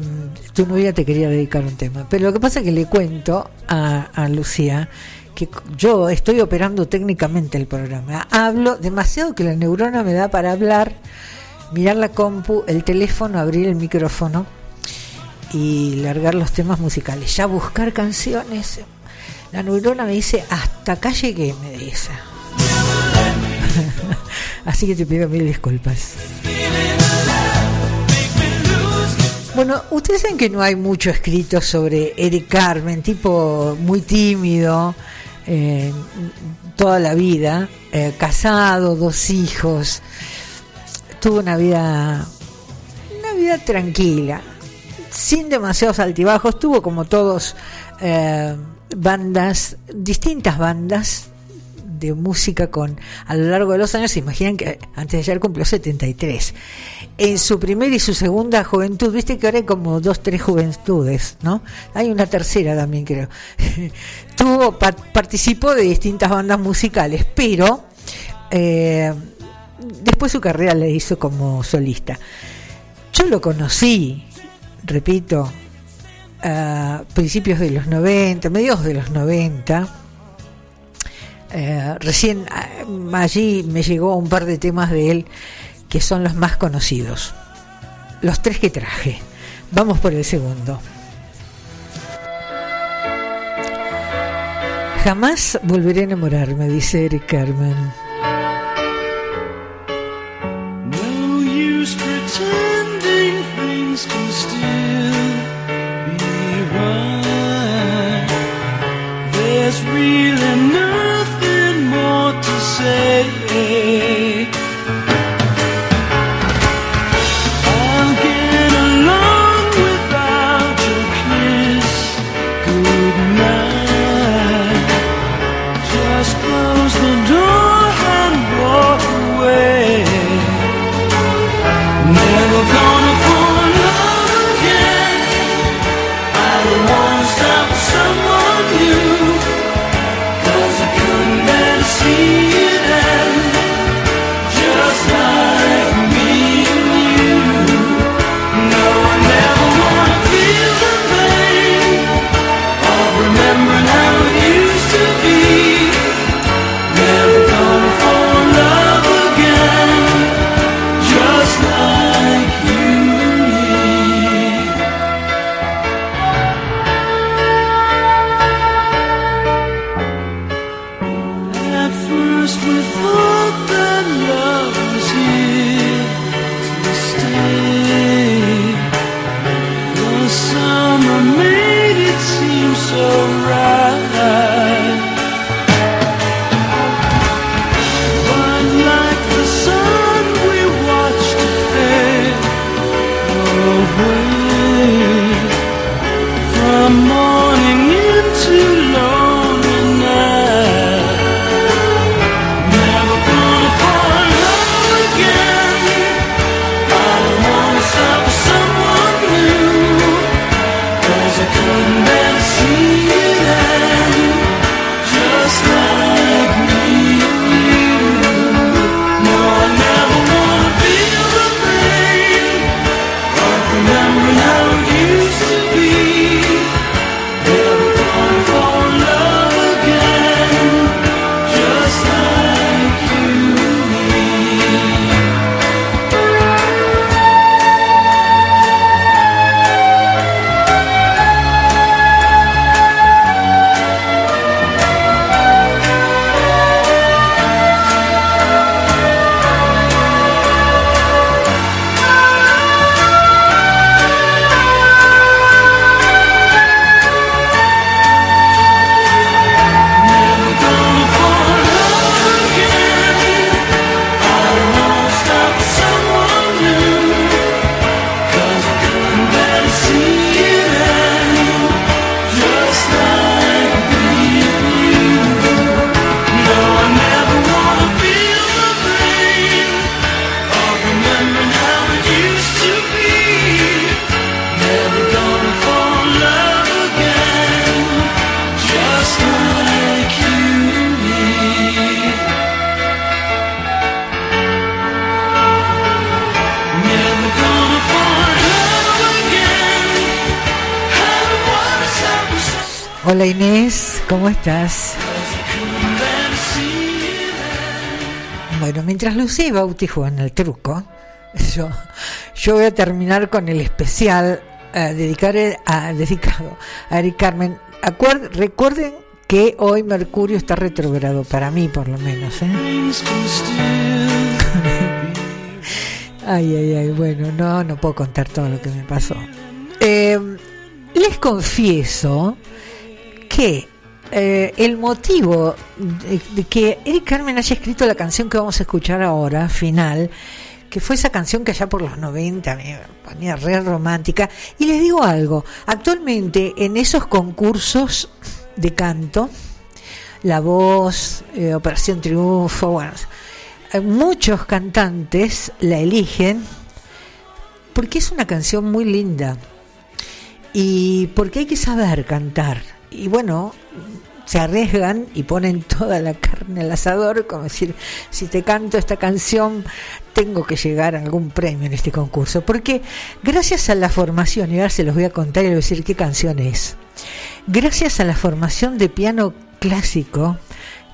tu novia te quería dedicar un tema. Pero lo que pasa es que le cuento a, a Lucía que yo estoy operando técnicamente el programa. Hablo demasiado que la neurona me da para hablar, mirar la compu, el teléfono, abrir el micrófono y largar los temas musicales. Ya buscar canciones. La neurona me dice, hasta acá llegué, me dice. Así que te pido mil disculpas. Bueno, ustedes saben que no hay mucho escrito sobre Eric Carmen, tipo muy tímido, eh, toda la vida, eh, casado, dos hijos, tuvo una vida, una vida tranquila, sin demasiados altibajos, tuvo como todos eh, bandas, distintas bandas de música con a lo largo de los años, se imaginan que antes de ayer cumplió 73. En su primera y su segunda juventud, viste que ahora hay como dos, tres juventudes, ¿no? Hay una tercera también creo. Tuvo, pa- participó de distintas bandas musicales, pero eh, después su carrera la hizo como solista. Yo lo conocí, repito, a principios de los 90, mediados de los 90. Eh, recién ah, allí me llegó un par de temas de él que son los más conocidos. Los tres que traje. Vamos por el segundo. Jamás volveré a enamorarme, dice Eric Carmen. To say. Lucía y Bauti el truco, yo, yo voy a terminar con el especial eh, dedicar, a, dedicado a Eric Carmen. Acuer- recuerden que hoy Mercurio está retrogrado, para mí por lo menos. ¿eh? Ay, ay, ay, bueno, no, no puedo contar todo lo que me pasó. Eh, les confieso que eh, el motivo de, que Eric Carmen haya escrito la canción que vamos a escuchar ahora, final, que fue esa canción que allá por los 90 me ponía re romántica, y les digo algo, actualmente en esos concursos de canto, La Voz, eh, Operación Triunfo, eh, muchos cantantes la eligen porque es una canción muy linda y porque hay que saber cantar. Y bueno, se arriesgan y ponen toda la carne al asador, como decir, si te canto esta canción, tengo que llegar a algún premio en este concurso. Porque gracias a la formación, y ahora se los voy a contar y les voy a decir qué canción es, gracias a la formación de piano clásico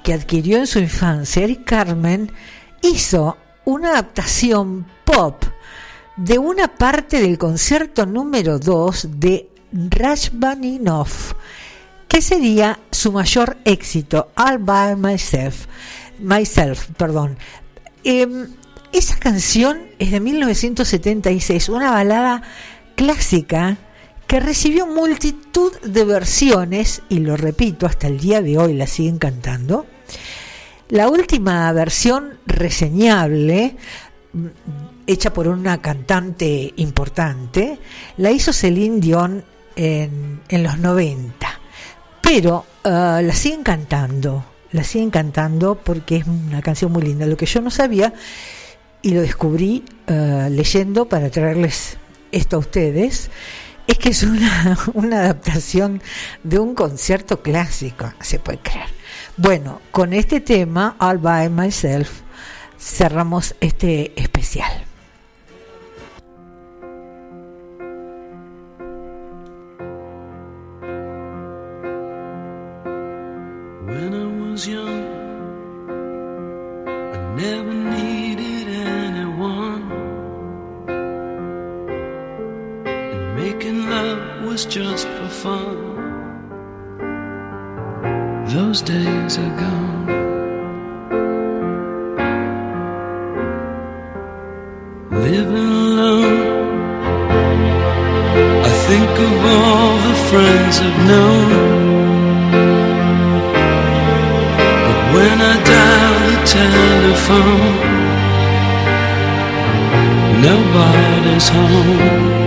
que adquirió en su infancia, Eric Carmen hizo una adaptación pop de una parte del concierto número 2 de Rachmaninoff, que sería su mayor éxito, All by Myself. Myself, perdón. Em, esa canción es de 1976, una balada clásica que recibió multitud de versiones, y lo repito, hasta el día de hoy la siguen cantando. La última versión reseñable, mm, hecha por una cantante importante, la hizo Celine Dion en, en los 90. Pero ah, la siguen cantando, la siguen cantando porque es una canción muy linda. Lo que yo no sabía y lo descubrí ah, leyendo para traerles esto a ustedes, es que es una, adaptación de un concierto clásico, se puede creer. Bueno, con este tema, All by Myself, cerramos este especial. Just for fun. Those days are gone. Living alone, I think of all the friends I've known. But when I dial the telephone, nobody's home.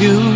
you.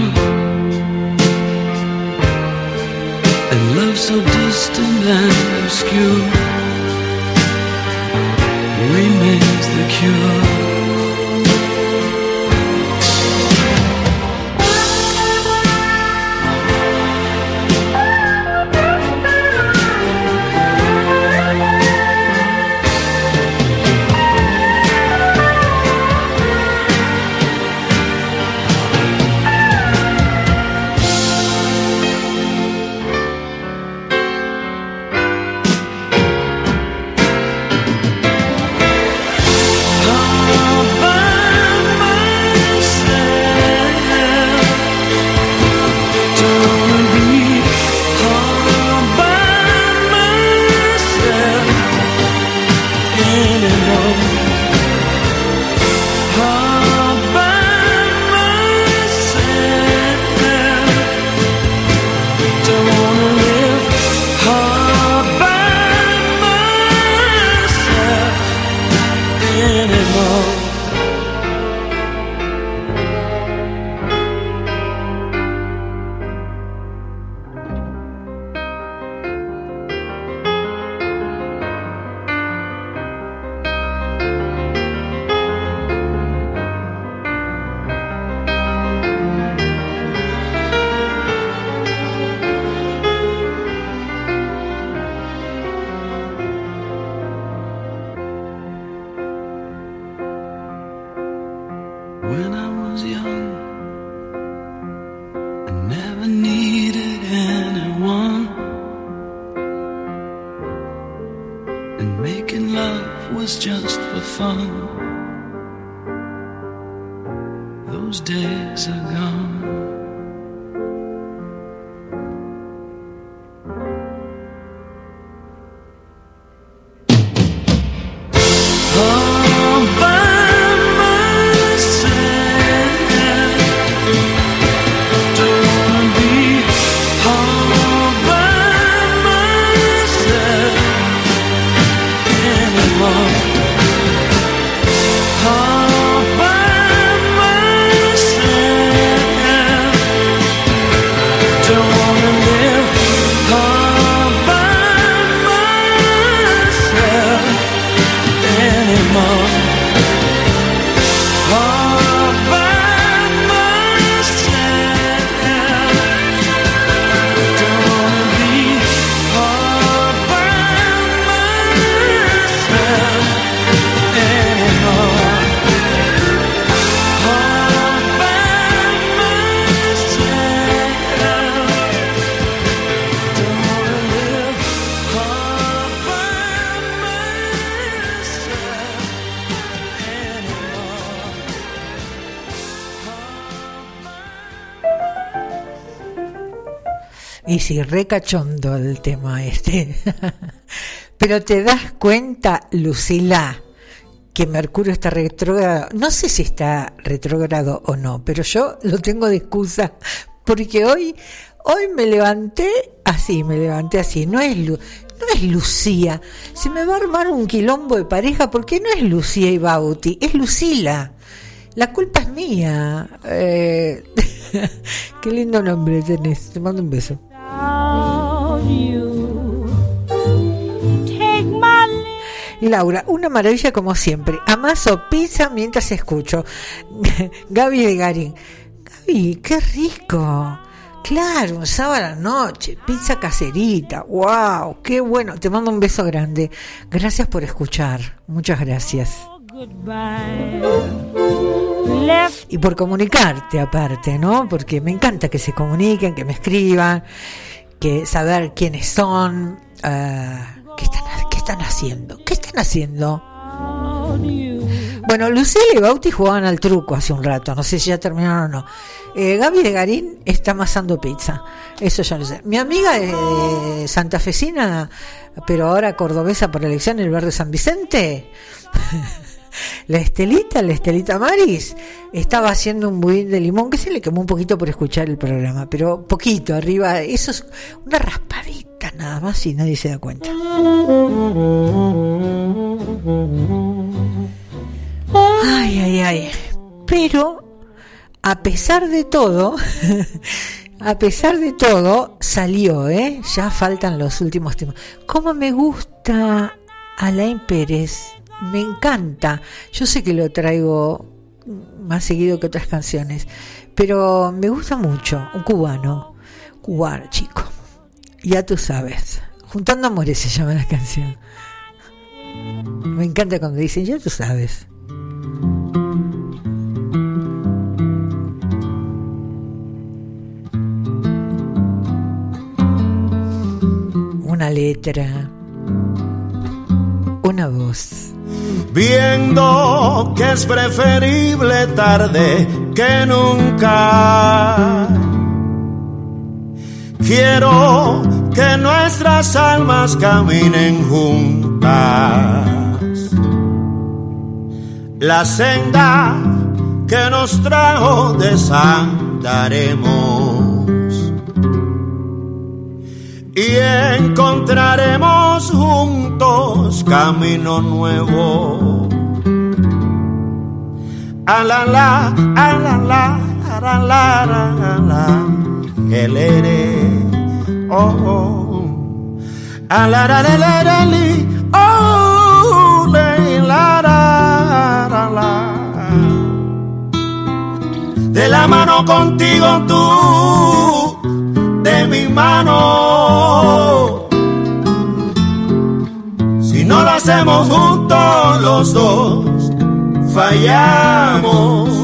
Sí, recachondo el tema este. Pero te das cuenta, Lucila, que Mercurio está retrógrado. No sé si está retrógrado o no, pero yo lo tengo de excusa. Porque hoy, hoy me levanté así, me levanté así. No es, no es Lucía. Se me va a armar un quilombo de pareja porque no es Lucía y Bauti, es Lucila. La culpa es mía. Eh, qué lindo nombre tenés. Te mando un beso. Laura, una maravilla como siempre. Amaso pizza mientras escucho. Gaby de Garín. Gaby, qué rico. Claro, un sábado a la noche, pizza caserita. Wow, qué bueno. Te mando un beso grande. Gracias por escuchar. Muchas gracias. Y por comunicarte aparte, ¿no? Porque me encanta que se comuniquen, que me escriban, que saber quiénes son, eh, qué, están, están haciendo, qué están haciendo. Bueno, Lucila y Bauti jugaban al truco hace un rato, no sé si ya terminaron o no. Eh, Gaby de Garín está amasando pizza, eso ya lo sé. Mi amiga de santafesina, pero ahora cordobesa por elección, el barrio San Vicente, la Estelita, la Estelita Maris, estaba haciendo un budín de limón que se le quemó un poquito por escuchar el programa, pero poquito arriba, eso es una raspadita nada más y nadie se da cuenta. Ay, ay, ay. Pero, a pesar de todo, a pesar de todo, salió, ¿eh? Ya faltan los últimos temas. ¿Cómo me gusta Alain Pérez? Me encanta. Yo sé que lo traigo más seguido que otras canciones, pero me gusta mucho. Un cubano. Cubano, chico. Ya tú sabes. Juntando amores se llama la canción. Me encanta cuando dicen, ya tú sabes. Una letra, una voz. Viendo que es preferible tarde que nunca. Quiero que nuestras almas caminen juntas. La senda que nos trajo desandaremos y encontraremos juntos camino nuevo. A la la, a la la, la el ere, oh, oh. La oh, le, la. De la mano contigo tú, mi mano. Si no lo hacemos juntos los dos, fallamos.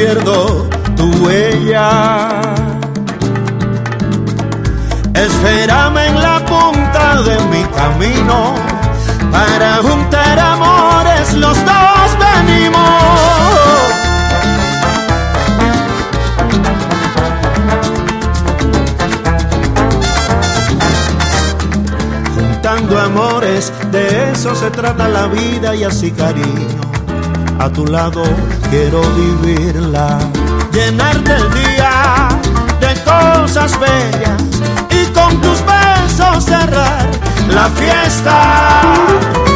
Pierdo tu huella, espérame en la punta de mi camino para juntar amores, los dos venimos. Juntando amores, de eso se trata la vida y así cariño. A tu lado quiero vivirla, llenarte el día de cosas bellas y con tus besos cerrar la fiesta.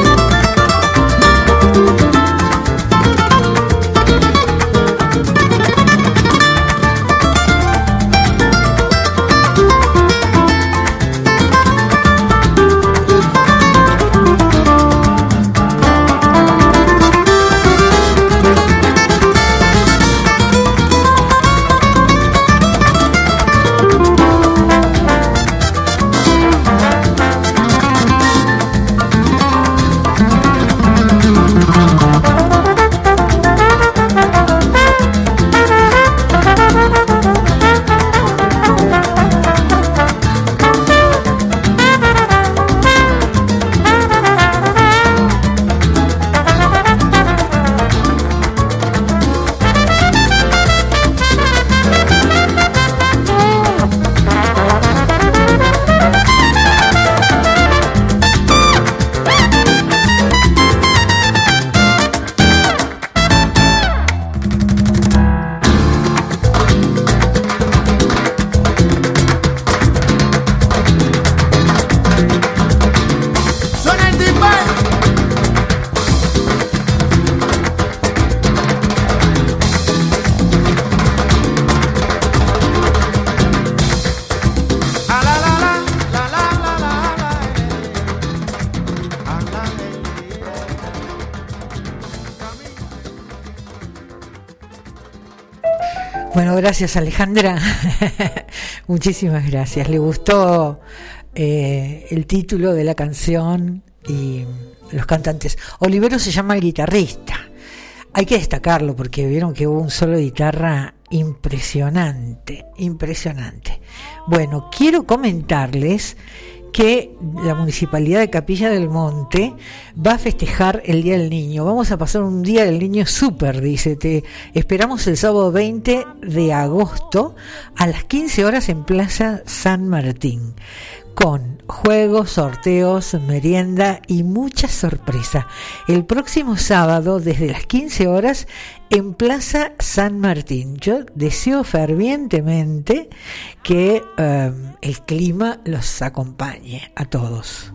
Gracias Alejandra. Muchísimas gracias. Le gustó eh, el título de la canción y los cantantes. Olivero se llama el guitarrista. Hay que destacarlo porque vieron que hubo un solo guitarra impresionante, impresionante. Bueno, quiero comentarles que la Municipalidad de Capilla del Monte va a festejar el Día del Niño. Vamos a pasar un Día del Niño súper, dice. Te esperamos el sábado 20 de agosto a las 15 horas en Plaza San Martín con juegos, sorteos, merienda y mucha sorpresa. El próximo sábado, desde las 15 horas, en Plaza San Martín. Yo deseo fervientemente que eh, el clima los acompañe a todos.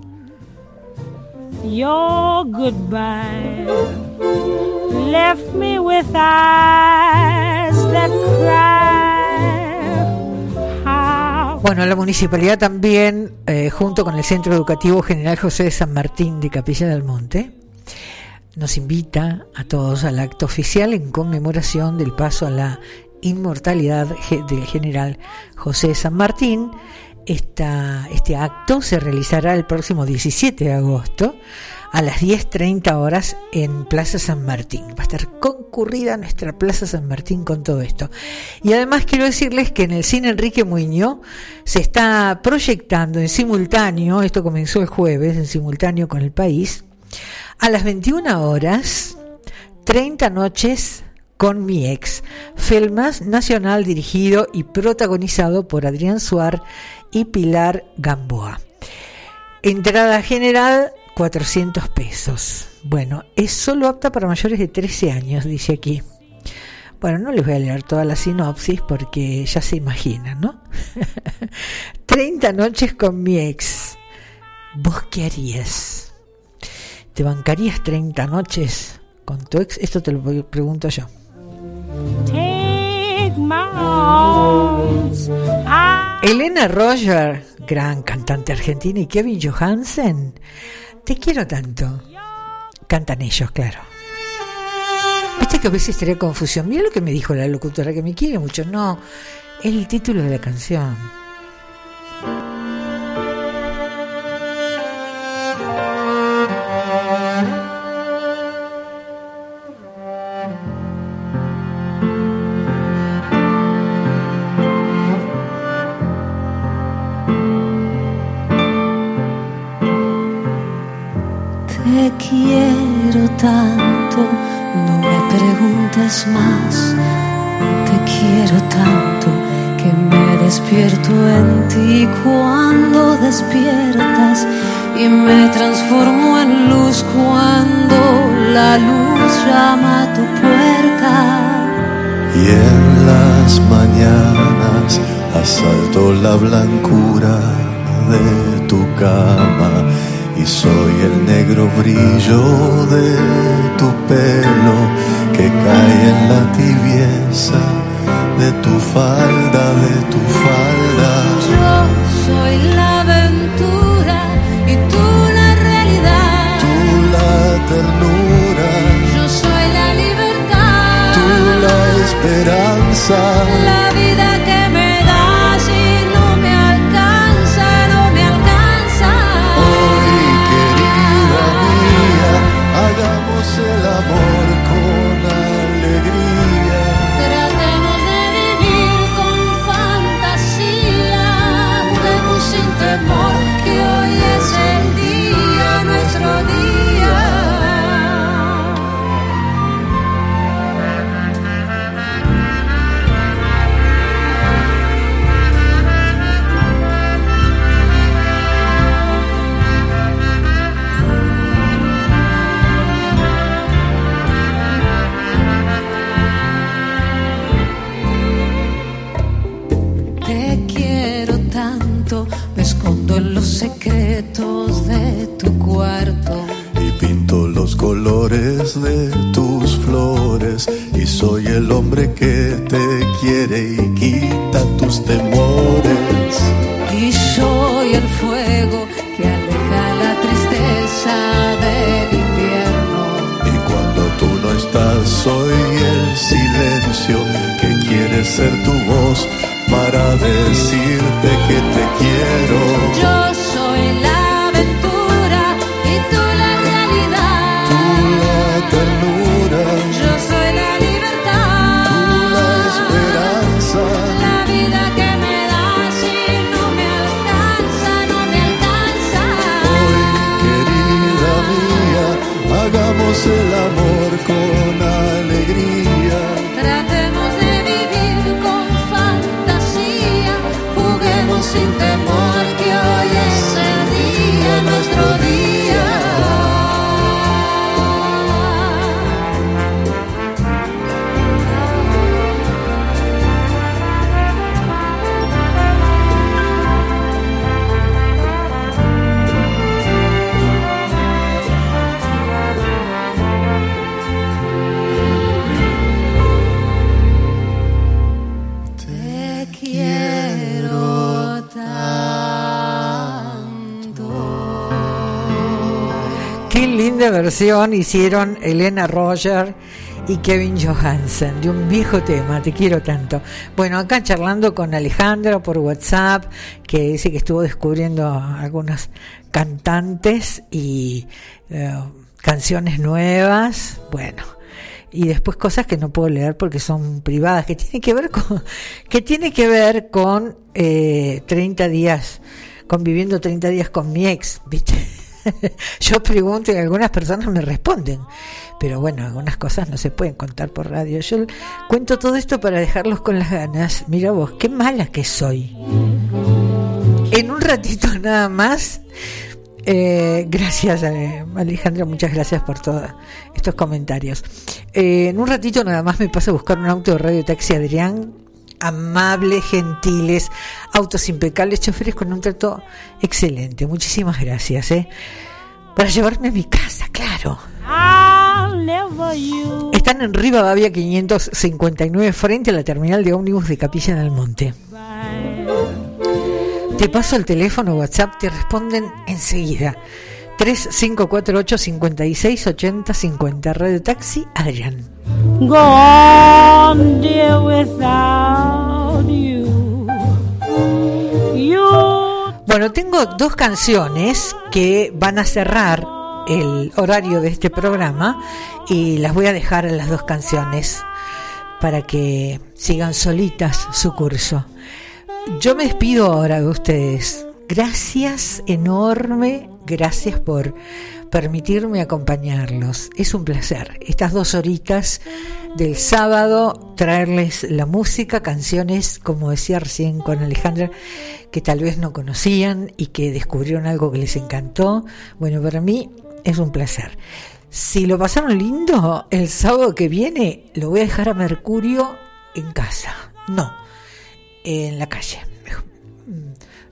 Your goodbye left me with eyes that cry. Bueno, la municipalidad también, eh, junto con el Centro Educativo General José de San Martín de Capilla del Monte, nos invita a todos al acto oficial en conmemoración del paso a la inmortalidad del general José de San Martín. Esta, este acto se realizará el próximo 17 de agosto a las 10.30 horas en Plaza San Martín. Va a estar concurrida nuestra Plaza San Martín con todo esto. Y además quiero decirles que en el cine Enrique Muñoz se está proyectando en simultáneo, esto comenzó el jueves, en simultáneo con el país, a las 21 horas, 30 noches con mi ex, Felmas Nacional dirigido y protagonizado por Adrián Suar y Pilar Gamboa. Entrada general 400 pesos. Bueno, es solo apta para mayores de 13 años, dice aquí. Bueno, no les voy a leer toda la sinopsis porque ya se imaginan, ¿no? 30 noches con mi ex. ¿Vos qué harías? ¿Te bancarías 30 noches con tu ex? Esto te lo pregunto yo. Elena Roger, gran cantante argentina, y Kevin Johansen, te quiero tanto. Cantan ellos, claro. Viste que a veces tenía confusión. Mira lo que me dijo la locutora, que me quiere mucho. No, es el título de la canción. Tanto, no me preguntes más. Te quiero tanto que me despierto en ti cuando despiertas y me transformo en luz cuando la luz llama a tu puerta. Y en las mañanas asalto la blancura de tu cama y soy el negro brillo de tu pelo que cae en la tibieza de tu falda, de tu falda. Yo soy la aventura y tú la realidad. Tú la ternura, Yo soy la libertad. tú la esperanza. La colores hicieron Elena Roger y Kevin Johansen de un viejo tema, Te quiero tanto. Bueno, acá charlando con Alejandro por WhatsApp, que dice que estuvo descubriendo algunas cantantes y eh, canciones nuevas. Bueno, y después cosas que no puedo leer porque son privadas, que tiene que ver con, que tiene que ver con eh, 30 días, conviviendo 30 días con mi ex, ¿viste? Yo pregunto y algunas personas me responden, pero bueno, algunas cosas no se pueden contar por radio. Yo cuento todo esto para dejarlos con las ganas. Mira vos, qué mala que soy. En un ratito nada más. eh, gracias, eh, Alejandra, muchas gracias por todos estos comentarios. Eh, en un ratito nada más me paso a buscar un auto de radio taxi Adrián. Amables, gentiles, autos impecables, choferes con un trato excelente. Muchísimas gracias, ¿eh? Para llevarme a mi casa, claro. Están en Rivadavia 559 frente a la terminal de ómnibus de Capilla en el Monte. Te paso el teléfono WhatsApp, te responden enseguida. 3548 56 80 50 Radio Taxi Adrián. Go on, dear, without you. You Bueno, tengo dos canciones que van a cerrar el horario de este programa y las voy a dejar en las dos canciones para que sigan solitas su curso. Yo me despido ahora de ustedes. Gracias enorme, gracias por permitirme acompañarlos. Es un placer. Estas dos horitas del sábado, traerles la música, canciones, como decía recién con Alejandra, que tal vez no conocían y que descubrieron algo que les encantó. Bueno, para mí es un placer. Si lo pasaron lindo, el sábado que viene lo voy a dejar a Mercurio en casa. No, en la calle.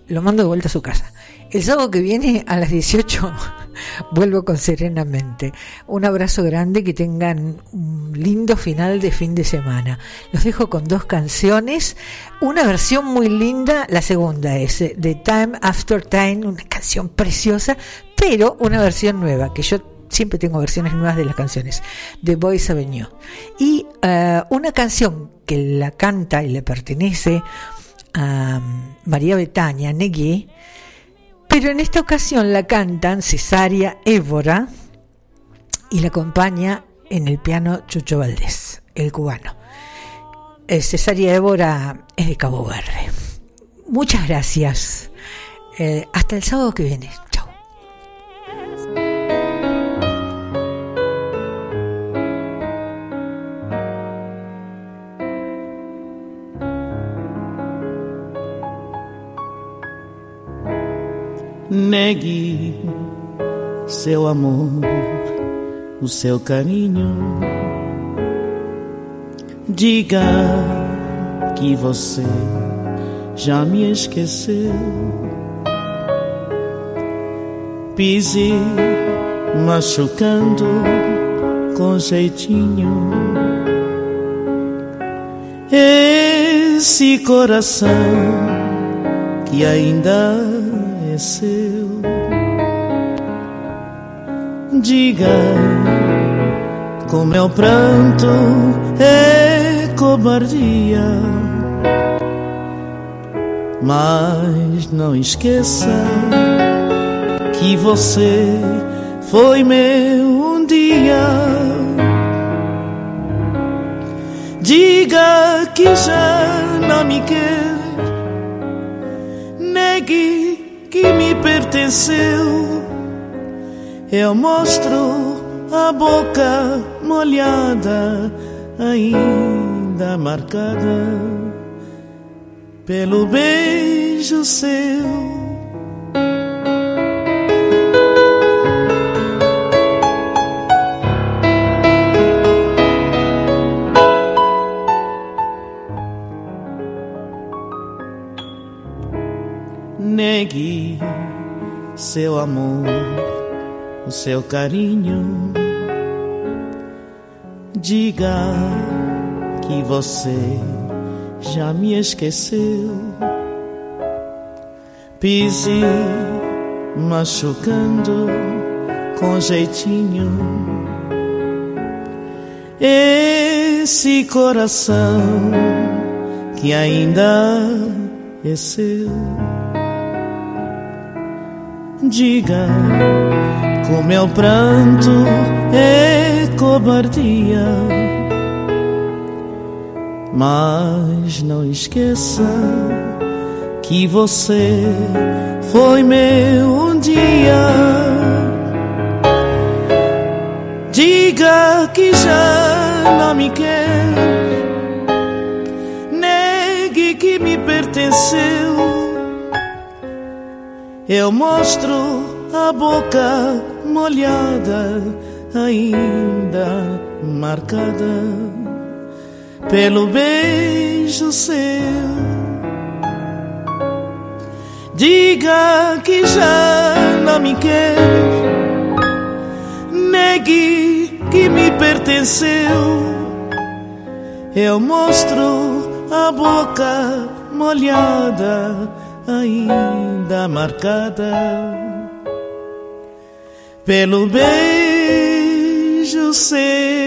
Lo mando de vuelta a su casa. El sábado que viene a las 18 vuelvo con Serenamente. Un abrazo grande, que tengan un lindo final de fin de semana. Los dejo con dos canciones, una versión muy linda, la segunda es eh, The Time After Time, una canción preciosa, pero una versión nueva, que yo siempre tengo versiones nuevas de las canciones, The Boys Avenue. Y eh, una canción que la canta y le pertenece a um, María Betania Negui, pero en esta ocasión la cantan Cesaria Évora y la acompaña en el piano Chucho Valdés, el cubano. Eh, Cesaria Évora es de Cabo Verde. Muchas gracias. Eh, hasta el sábado que viene. Negue seu amor, o seu carinho. Diga que você já me esqueceu. Pise machucando com jeitinho. Esse coração que ainda é seu. Diga com meu pranto é cobardia. Mas não esqueça que você foi meu um dia. Diga que já não me quer, negue que me pertenceu. Eu mostro a boca molhada, ainda marcada pelo beijo seu. Negue seu amor, o seu carinho. Diga que você já me esqueceu. Pise machucando com jeitinho. Esse coração que ainda é seu. Diga com meu pranto é cobardia. Mas não esqueça que você foi meu um dia. Diga que já não me quer, negue que me pertenceu. Eu mostro a boca molhada, ainda marcada pelo beijo seu. Diga que já não me quer, negue que me pertenceu. Eu mostro a boca molhada, ainda marcada pelo beijo seu.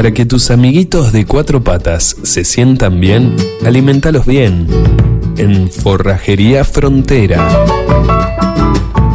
Para que tus amiguitos de cuatro patas se sientan bien, alimentalos bien. En Forrajería Frontera.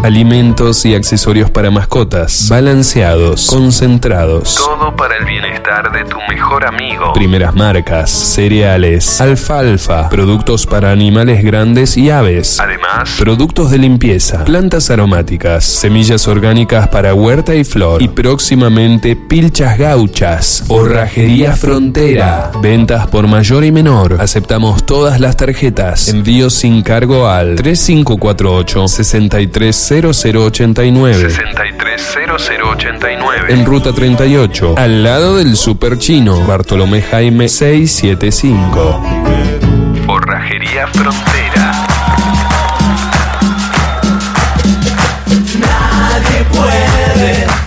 Alimentos y accesorios para mascotas, balanceados, concentrados. Todo para el bienestar de tu mejor amigo. Primeras marcas, cereales, alfalfa, productos para animales grandes y aves. Además, productos de limpieza, plantas aromáticas, semillas orgánicas para huerta y flor. Y próximamente pilchas gauchas. Forrajería Frontera. Ventas por mayor y menor. Aceptamos todas las tarjetas. Envío sin cargo al 3548 630089. 630089. En ruta 38, al lado del Super Chino, Bartolomé Jaime 675. Forrajería Frontera. Nadie puede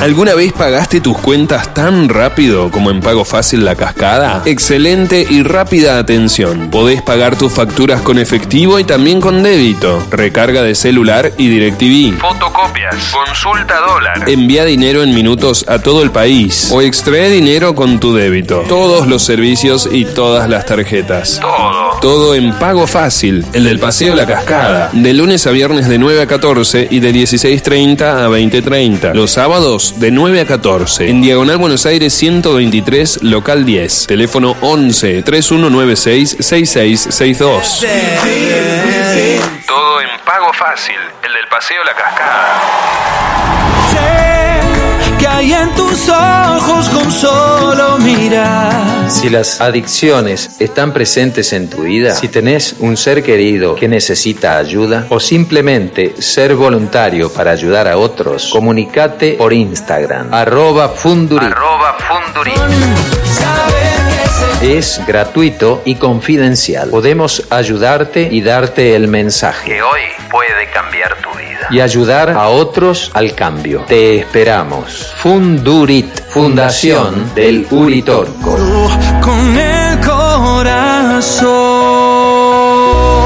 ¿Alguna vez pagaste tus cuentas tan rápido como en Pago Fácil La Cascada? Excelente y rápida atención. Podés pagar tus facturas con efectivo y también con débito. Recarga de celular y DirecTV. Fotocopias. Consulta dólar. Envía dinero en minutos a todo el país. O extrae dinero con tu débito. Todos los servicios y todas las tarjetas. Todo. Todo en Pago Fácil. El del Paseo La Cascada. De lunes a viernes de 9 a 14 y de 16.30 a 20.30. Los sábados de 9 a 14. En Diagonal Buenos Aires 123, local 10. Teléfono 11 3196 6662. Todo en pago fácil. El del paseo La Cascada. Que hay en tus ojos con solo mirar. Si las adicciones están presentes en tu vida, si tenés un ser querido que necesita ayuda o simplemente ser voluntario para ayudar a otros, comunicate por Instagram, arroba fundurit. Es gratuito y confidencial. Podemos ayudarte y darte el mensaje que hoy puede cambiar tu vida y ayudar a otros al cambio. Te esperamos. Fundurit, Fundación del Uritorco. Con el corazón.